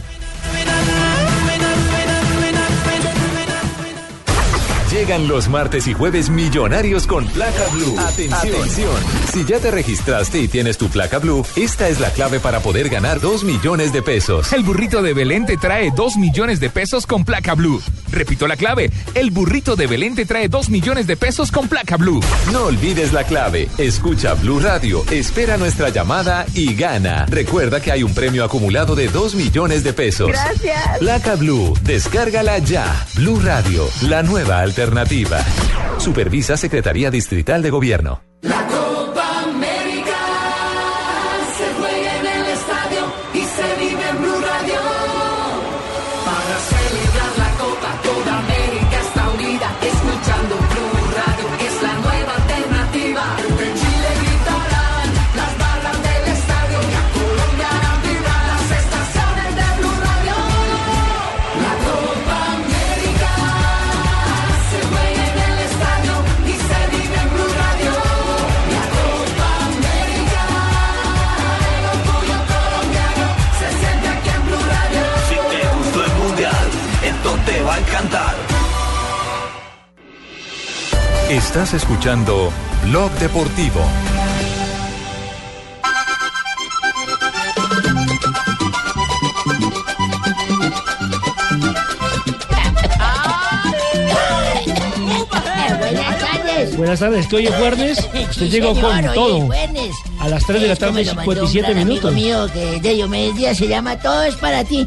Llegan los martes y jueves millonarios con placa blue. Atención. Si ya te registraste y tienes tu placa blue, esta es la clave para poder ganar 2 millones de pesos. El burrito de Belén te trae 2 millones de pesos con placa blue. Repito la clave. El burrito de Belén te trae 2 millones de pesos con placa blue. No olvides la clave. Escucha Blue Radio, espera nuestra llamada y gana. Recuerda que hay un premio acumulado de 2 millones de pesos. Gracias. Placa Blue, descárgala ya. Blue Radio, la nueva alternativa. Supervisa Secretaría Distrital de Gobierno. La Estás escuchando Blog Deportivo. Buenas tardes. Buenas tardes, es que hoy es jueves, usted Sí, llegó señor, con todo. A las 3 de la tarde, me lo mandó un 57 gran minutos. amigo mío que de Diomedes Díaz se llama Todo es para ti.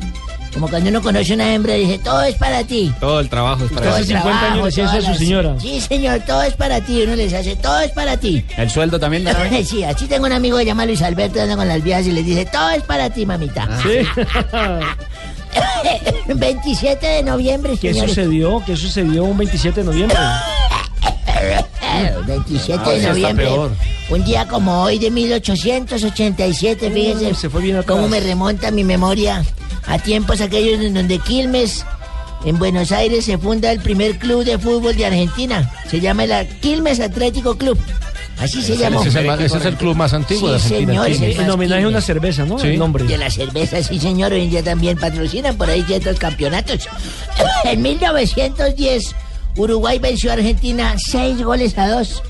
Como cuando uno conoce una hembra y dice Todo es para ti. Todo el trabajo es para Usted hace eso. 50 años decía eso a su las- señora. Sí, señor, todo es para ti. Uno les hace Todo es para ti. El sueldo también. ¿no? [laughs] sí, así tengo un amigo que se llama Luis Alberto anda con las viejas y les dice Todo es para ti, mamita. Sí. [laughs] 27 de noviembre, ¿Qué señores. sucedió? ¿Qué sucedió un 27 de noviembre? [laughs] El 27 Ah, de está noviembre. peor. Un día como hoy de 1887, fíjese. se fue bien atrás. cómo me remonta mi memoria a tiempos aquellos en donde Quilmes, en Buenos Aires, se funda el primer club de fútbol de Argentina. Se llama el Quilmes Atlético Club. Así se Ese llamó. es el, ese es el club más antiguo de Sí, Argentina. señor, el ese Quilmes. En homenaje a una cerveza, ¿no? Sí. El nombre. De la cerveza, sí señor, hoy en día también patrocinan por ahí ciertos campeonatos. [clears throat] en 1910, Uruguay venció a Argentina seis goles a dos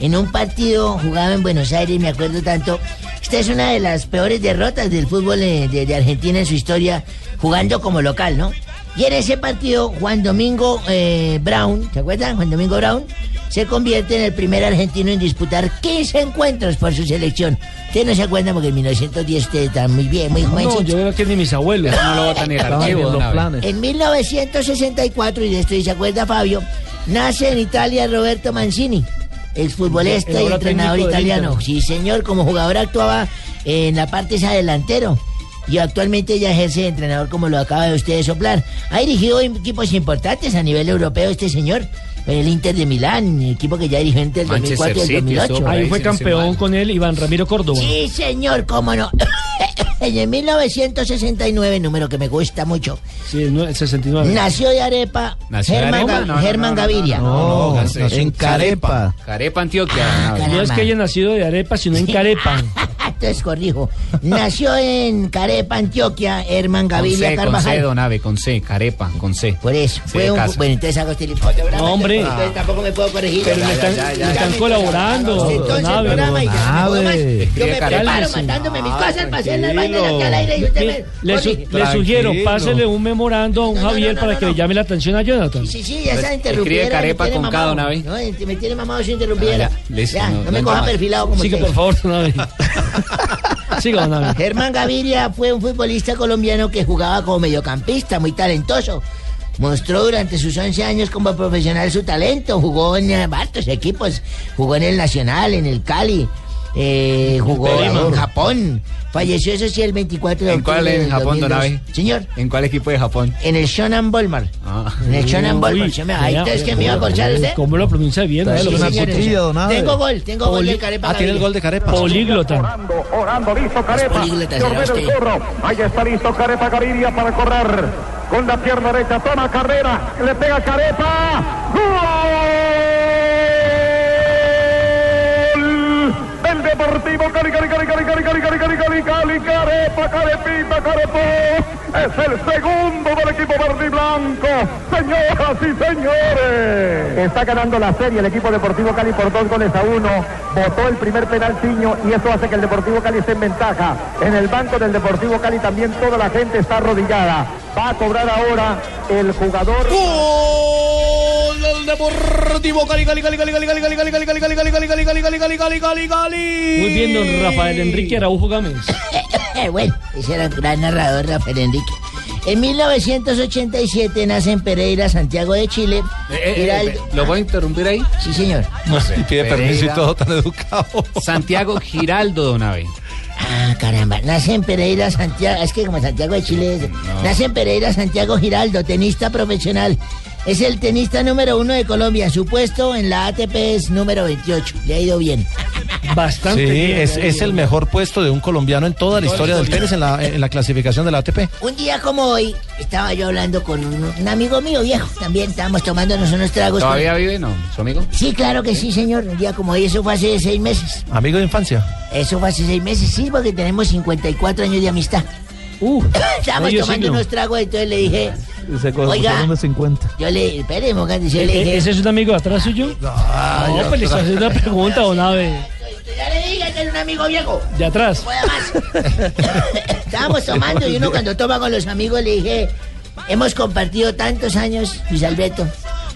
en un partido jugado en Buenos Aires, me acuerdo tanto. Esta es una de las peores derrotas del fútbol eh, de, de Argentina en su historia, jugando como local, ¿no? Y en ese partido, Juan Domingo eh, Brown, ¿se acuerdan? Juan Domingo Brown se convierte en el primer argentino en disputar 15 encuentros por su selección. Usted no se acuerda porque en 1910 usted está muy bien, muy joven. No, yo creo que ni mis abuelos. No lo votan en. En 1964, y de esto se acuerda Fabio, nace en Italia Roberto Mancini, exfutbolista y entrenador italiano. Sí, señor, como jugador actuaba en la parte esa delantero. Y actualmente ya ejerce de entrenador como lo acaba de usted de soplar. Ha dirigido equipos importantes a nivel europeo este señor. El Inter de Milán, equipo que ya dirigió entre el Manchester 2004 y el City, 2008. estuvo Ahí fue campeón con él Iván Ramiro Córdoba. Sí, señor, cómo no. [coughs] en el 1969, número que me gusta mucho, Sí, el nue- el 69. nació de Arepa ¿Nació de Germán, Arepa? Ga- No, no, Germán no, Gaviria. no, en Carepa. Carepa, Antioquia. Abe. No es que haya nacido de arepa, sino en carepa. [laughs] Entonces corrijo. Nació en Carepa, Antioquia, Herman Con Gaviria C, con C, Carvajal. don Abe, con C, Carepa, con C. Por eso. Sí, Fue un, bueno, entonces hago este No, hombre. Entonces tampoco me puedo corregir. Pero me están, ya, ya, me están ya. colaborando. Entonces el Nave. programa y ya, no puedo más. Yo me Escribe preparo matándome mis cosas para hacer las vainas aquí al aire y usted me... Le, su- le sugiero, pásele un memorando a un No, no, Javier no, para no, que le llame la atención a Jonathan. Sí, sí, ya está Escribe interrumpida. Carepa me tiene con K, mamado. don Abe. No, me tiene mamado su interrumpida. Ah, ya, listo, Ya, no- me coja perfilado como Siga, usted. por favor, Nave. [laughs] Siga, don Abe. Germán Gaviria fue un futbolista colombiano que jugaba como mediocampista, muy talentoso. Mostró durante sus 11 años como profesional su talento, jugó en eh, hartos equipos, jugó en el Nacional, en el Cali, eh, jugó en Japón. Falleció, eso sí, el 24 de ¿En octubre cuál en Japón, don 2002. Abe? Señor, ¿En cuál equipo de Japón? en el Shonan Bolmar. Ah. En el Shonan Bolmar. Ahí vea, entonces que me iba a corchar usted. ¿Cómo lo pronuncia bien? Está cuchilla, don Abe. Tengo gol, tengo gol Poli- del Carepa Ah, tiene el gol de Carepa. Políglota. Orando, orando, listo Carepa. políglota Se será usted. Ahí está listo Carepa Gaviria para correr. Con la pierna derecha, toma carrera, le pega Carepa. ¡Gol! Deportivo Cali, Cali, Cali, Cali, Cali, Cali, Cali, Cali, Cali, Cali, Carepa, Carepita, Carepó. Es el segundo del equipo verde y blanco. Señoras y señores. Está ganando la serie el equipo Deportivo Cali por dos goles a uno. Votó el primer penal Tiño y eso hace que el Deportivo Cali esté en ventaja. En el banco del Deportivo Cali también toda la gente está arrodillada. Va a cobrar ahora el jugador. Gol Deportivo Cali, Cali, Cali, Cali, Cali, Cali, Cali, Cali, Cali, Cali, Cali, Cali, Cali, Cali, Cali, Cali, Cali, Cali, Cali, Cali. Muy bien, don Rafael Enrique Araujo Gámez. bueno, ese era el gran narrador Rafael Enrique. En 1987 nace en Pereira, Santiago de Chile. Giraldo- ¿Lo voy a interrumpir ahí? Sí, señor. Y pide permiso y todo tan educado. Santiago Giraldo, don Abe. Ah, caramba. Nace en Pereira, Santiago. Es que como Santiago de Chile. es- Nace en Pereira, Santiago Giraldo, tenista profesional. Es el tenista número uno de Colombia. Su puesto en la ATP es número 28. Le ha ido bien. Bastante Sí, bien. es, es el mejor puesto de un colombiano en toda la historia del tenis en la, en la clasificación de la ATP. Un día como hoy, estaba yo hablando con un, un amigo mío viejo. También estábamos tomándonos unos tragos. con- ¿Todavía vive, no? ¿Su amigo? Sí, claro que sí, señor. Un día como hoy, eso fue hace seis meses. Amigo de infancia. Eso fue hace seis meses, sí, porque tenemos 54 años de amistad. Uh, Estábamos tomando siglo. unos tragos, entonces le dije, Se coge Oiga. de 50. yo le, espere, Mogante, yo ¿E- le e- dije, ¿Ese es un amigo de atrás suyo? No, pues le está haciendo una pregunta, don Abe. ya le diga que es un amigo viejo. De atrás. Estábamos tomando y uno cuando toma con los amigos le dije, hemos compartido tantos años, Luis Alberto.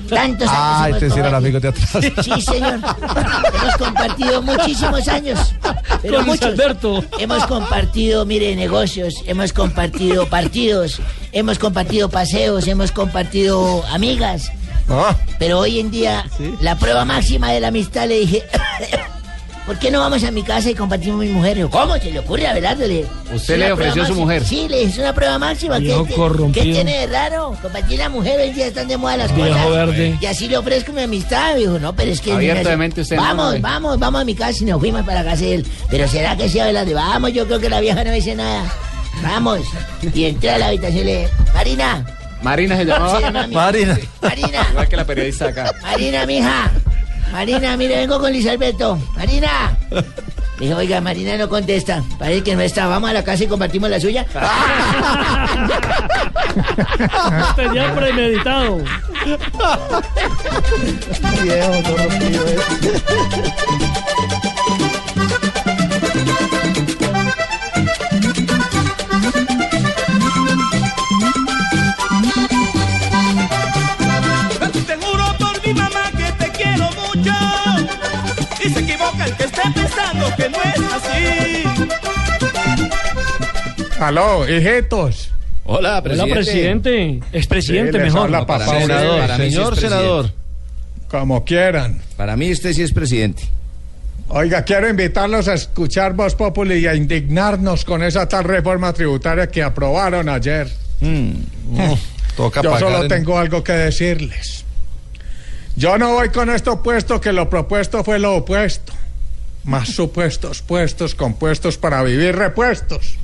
Tantos años. Ah, este sí era el compartido". amigo de atrás. Sí, señor. Hemos compartido muchísimos años. Pero Con Luis muchos. Alberto. Hemos compartido, mire, negocios, hemos compartido partidos, hemos compartido paseos, hemos compartido amigas. Ah, Pero hoy en día, la prueba máxima de la amistad le dije, ¿por qué no vamos a mi casa y compartimos mi mujer? Yo, ¿Cómo se le ocurre a Abelardo? Le, ¿Usted le ofreció prueba su mujer? Sí, le es una prueba máxima. ¿Qué. ¿Qué tiene de raro? Compartir la mujer, hoy día están de moda las Viejo cosas. verde. Y así le ofrezco mi amistad, dijo, no, pero es que... Abierto me de mente usted, ¿no? Vamos, Eh. vamos, vamos a mi casa y nos fuimos para casa de él. Pero ¿será que sí, Abelardo? Vamos, yo creo que la vieja no dice nada. Vamos. Y entré a la habitación y le dije, Marina, Marina se llamaba. Se llama mi- Marina. Marina. Igual que la periodista acá. Marina, mija. Marina, mire, vengo con Luis Alberto. Marina. [laughs] Dijo, oiga, Marina no contesta. Parece que no está. Vamos a la casa y compartimos la suya. [laughs] Tenía premeditado. Viejo que esté pensando que no es así. Aló, hijitos. Hola, Hola, presidente. Expresidente, Sí, les mejor. habla papá Para mí es señor presidente. senador. Como quieran. Para mí usted sí es presidente. Oiga, quiero invitarlos a escuchar Voz Populi y a indignarnos con esa tal reforma tributaria que aprobaron ayer. [laughs] Toca Yo pagar solo en- tengo algo que decirles. Yo no voy con esto puesto que lo propuesto fue lo opuesto. Más supuestos, puestos, compuestos para vivir repuestos.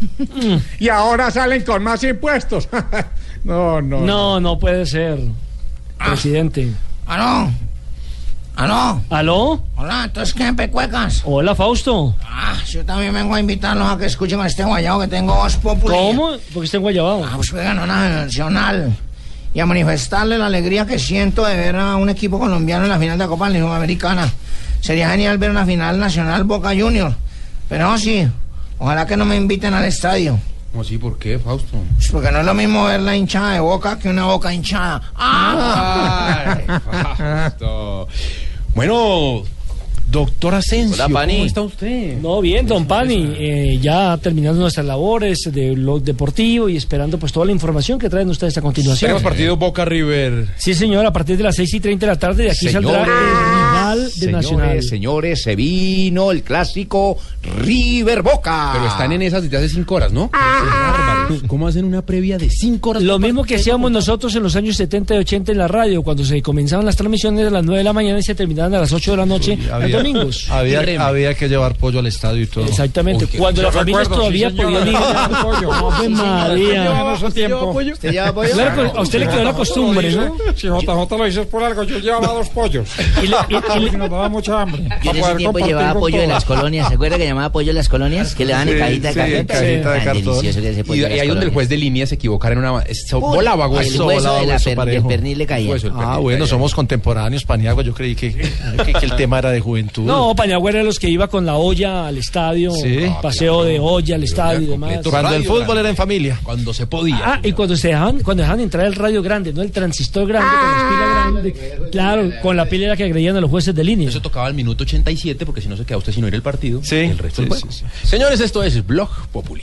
y ahora salen con más impuestos. [laughs] no, no. No, no puede ser. Presidente. ¿Aló? ¿Aló? ¿Aló? Hola, entonces qué pecuecas. Hola, Fausto. Ah, yo también vengo a invitarlos a que escuchen a este guayabo que tengo Voz Populi. ¿Cómo? Porque está en Guayabao. Ah, pues juegan una nacional. Y a manifestarle la alegría que siento de ver a un equipo colombiano en la final de la Copa Americana. Sería genial ver una final nacional Boca Junior. Pero sí, ojalá que no me inviten al estadio. ¿Cómo así? ¿Por qué, Fausto? Pues porque no es lo mismo ver la hinchada de Boca que una Boca hinchada. ¡Ah! Bueno, doctor Asensio, Hola, Pani. ¿cómo está usted? No, bien, don Pani, eh, ya terminando nuestras labores de lo deportivo y esperando pues toda la información que traen ustedes a continuación. Tenemos partido Boca River. Sí, señor, a partir de las 6 y 30 de la tarde de aquí saldrá el rival de señores, Nacional. señores, se vino el clásico River Boca. Pero están en esas desde hace cinco horas, ¿no? Bárbaros. ¿Cómo hacen una previa de cinco horas? Lo mismo que hacíamos nosotros en los años 70 y 80 en la radio, cuando se comenzaban las transmisiones a las 9 de la mañana y se terminaban a las 8 de la noche los domingos. Había, había que llevar pollo al estadio y todo. Exactamente, Uy, cuando las familias todavía sí, podían ir. Ave María. Claro, a usted le quedó la costumbre, ¿no? Si JJ lo dices por algo, yo llevaba dos pollos. [laughs] Y nos daba mucha hambre. Yo en ese tiempo llevaba pollo de las colonias. ¿Se acuerda que llamaba pollo de las colonias? Que le daban en Sí, cajita de sí, cartón. cajita de Tan cartón. delicioso que ese pollo las ahí donde el colonias. juez de línea se equivocara en una... eso Uy, volaba, el Eso hueso volaba, de la hueso per- parejo. del pernil le caía. Hueso Ah, bueno, caía. somos contemporáneos, Paniagua. Yo creí que, que, que el tema era de juventud. No, Pañagüera era los que iba con la olla al estadio, Sí. paseo de olla al estadio y demás. Cuando el fútbol grande. era en familia. Cuando se podía. Ah, y cuando se dejaban, cuando dejaban entrar el radio grande, no el transistor grande con las pilas grandes. Claro, con la pila era que agredían a los jueces de línea. Eso tocaba al minuto 87 porque si no se queda usted sin oír el partido. Sí, El resto del sí, sí, Señores, esto es Blog Populi.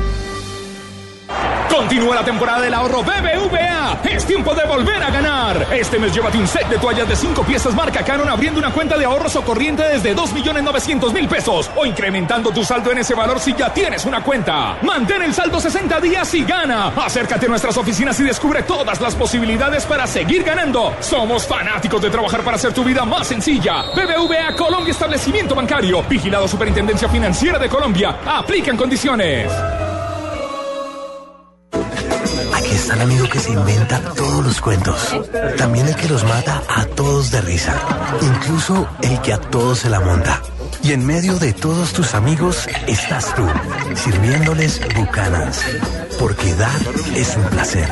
Continúa la temporada del ahorro BBVA. Es tiempo de volver a ganar. Este mes llévate un set de toallas de 5 piezas marca Canon abriendo una cuenta de ahorros o corriente desde 2.900.000 pesos o incrementando tu saldo en ese valor si ya tienes una cuenta. Mantén el saldo 60 días y gana. Acércate a nuestras oficinas y descubre todas las posibilidades para seguir ganando. Somos fanáticos de trabajar para hacer tu vida más sencilla. BBVA Colombia Establecimiento Bancario. Vigilado Superintendencia Financiera de Colombia. Aplican condiciones. Está el amigo que se inventa todos los cuentos. También el que los mata a todos de risa. Incluso el que a todos se la monta. Y en medio de todos tus amigos estás tú, sirviéndoles Buchanans. Porque dar es un placer.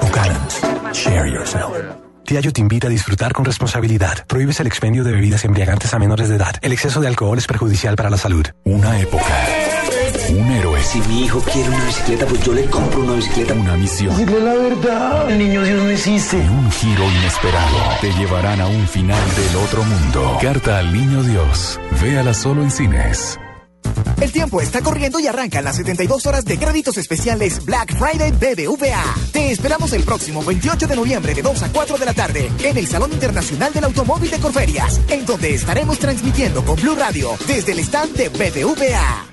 Buchanans. Share yourself. Diallo te invita a disfrutar con responsabilidad. Prohíbes el expendio de bebidas embriagantes a menores de edad. El exceso de alcohol es perjudicial para la salud. Una época. Un héroe. Si mi hijo quiere una bicicleta, pues yo le compro una bicicleta. Una misión. Dile la verdad. El niño Dios no existe. Y un giro inesperado. Te llevarán a un final del otro mundo. Carta al niño Dios. Véala solo en cines. El tiempo está corriendo y arrancan las 72 horas de créditos especiales Black Friday BBVA. Te esperamos el próximo 28 de noviembre de 2 a 4 de la tarde en el Salón Internacional del Automóvil de Corferias, en donde estaremos transmitiendo con Blue Radio desde el stand de BBVA.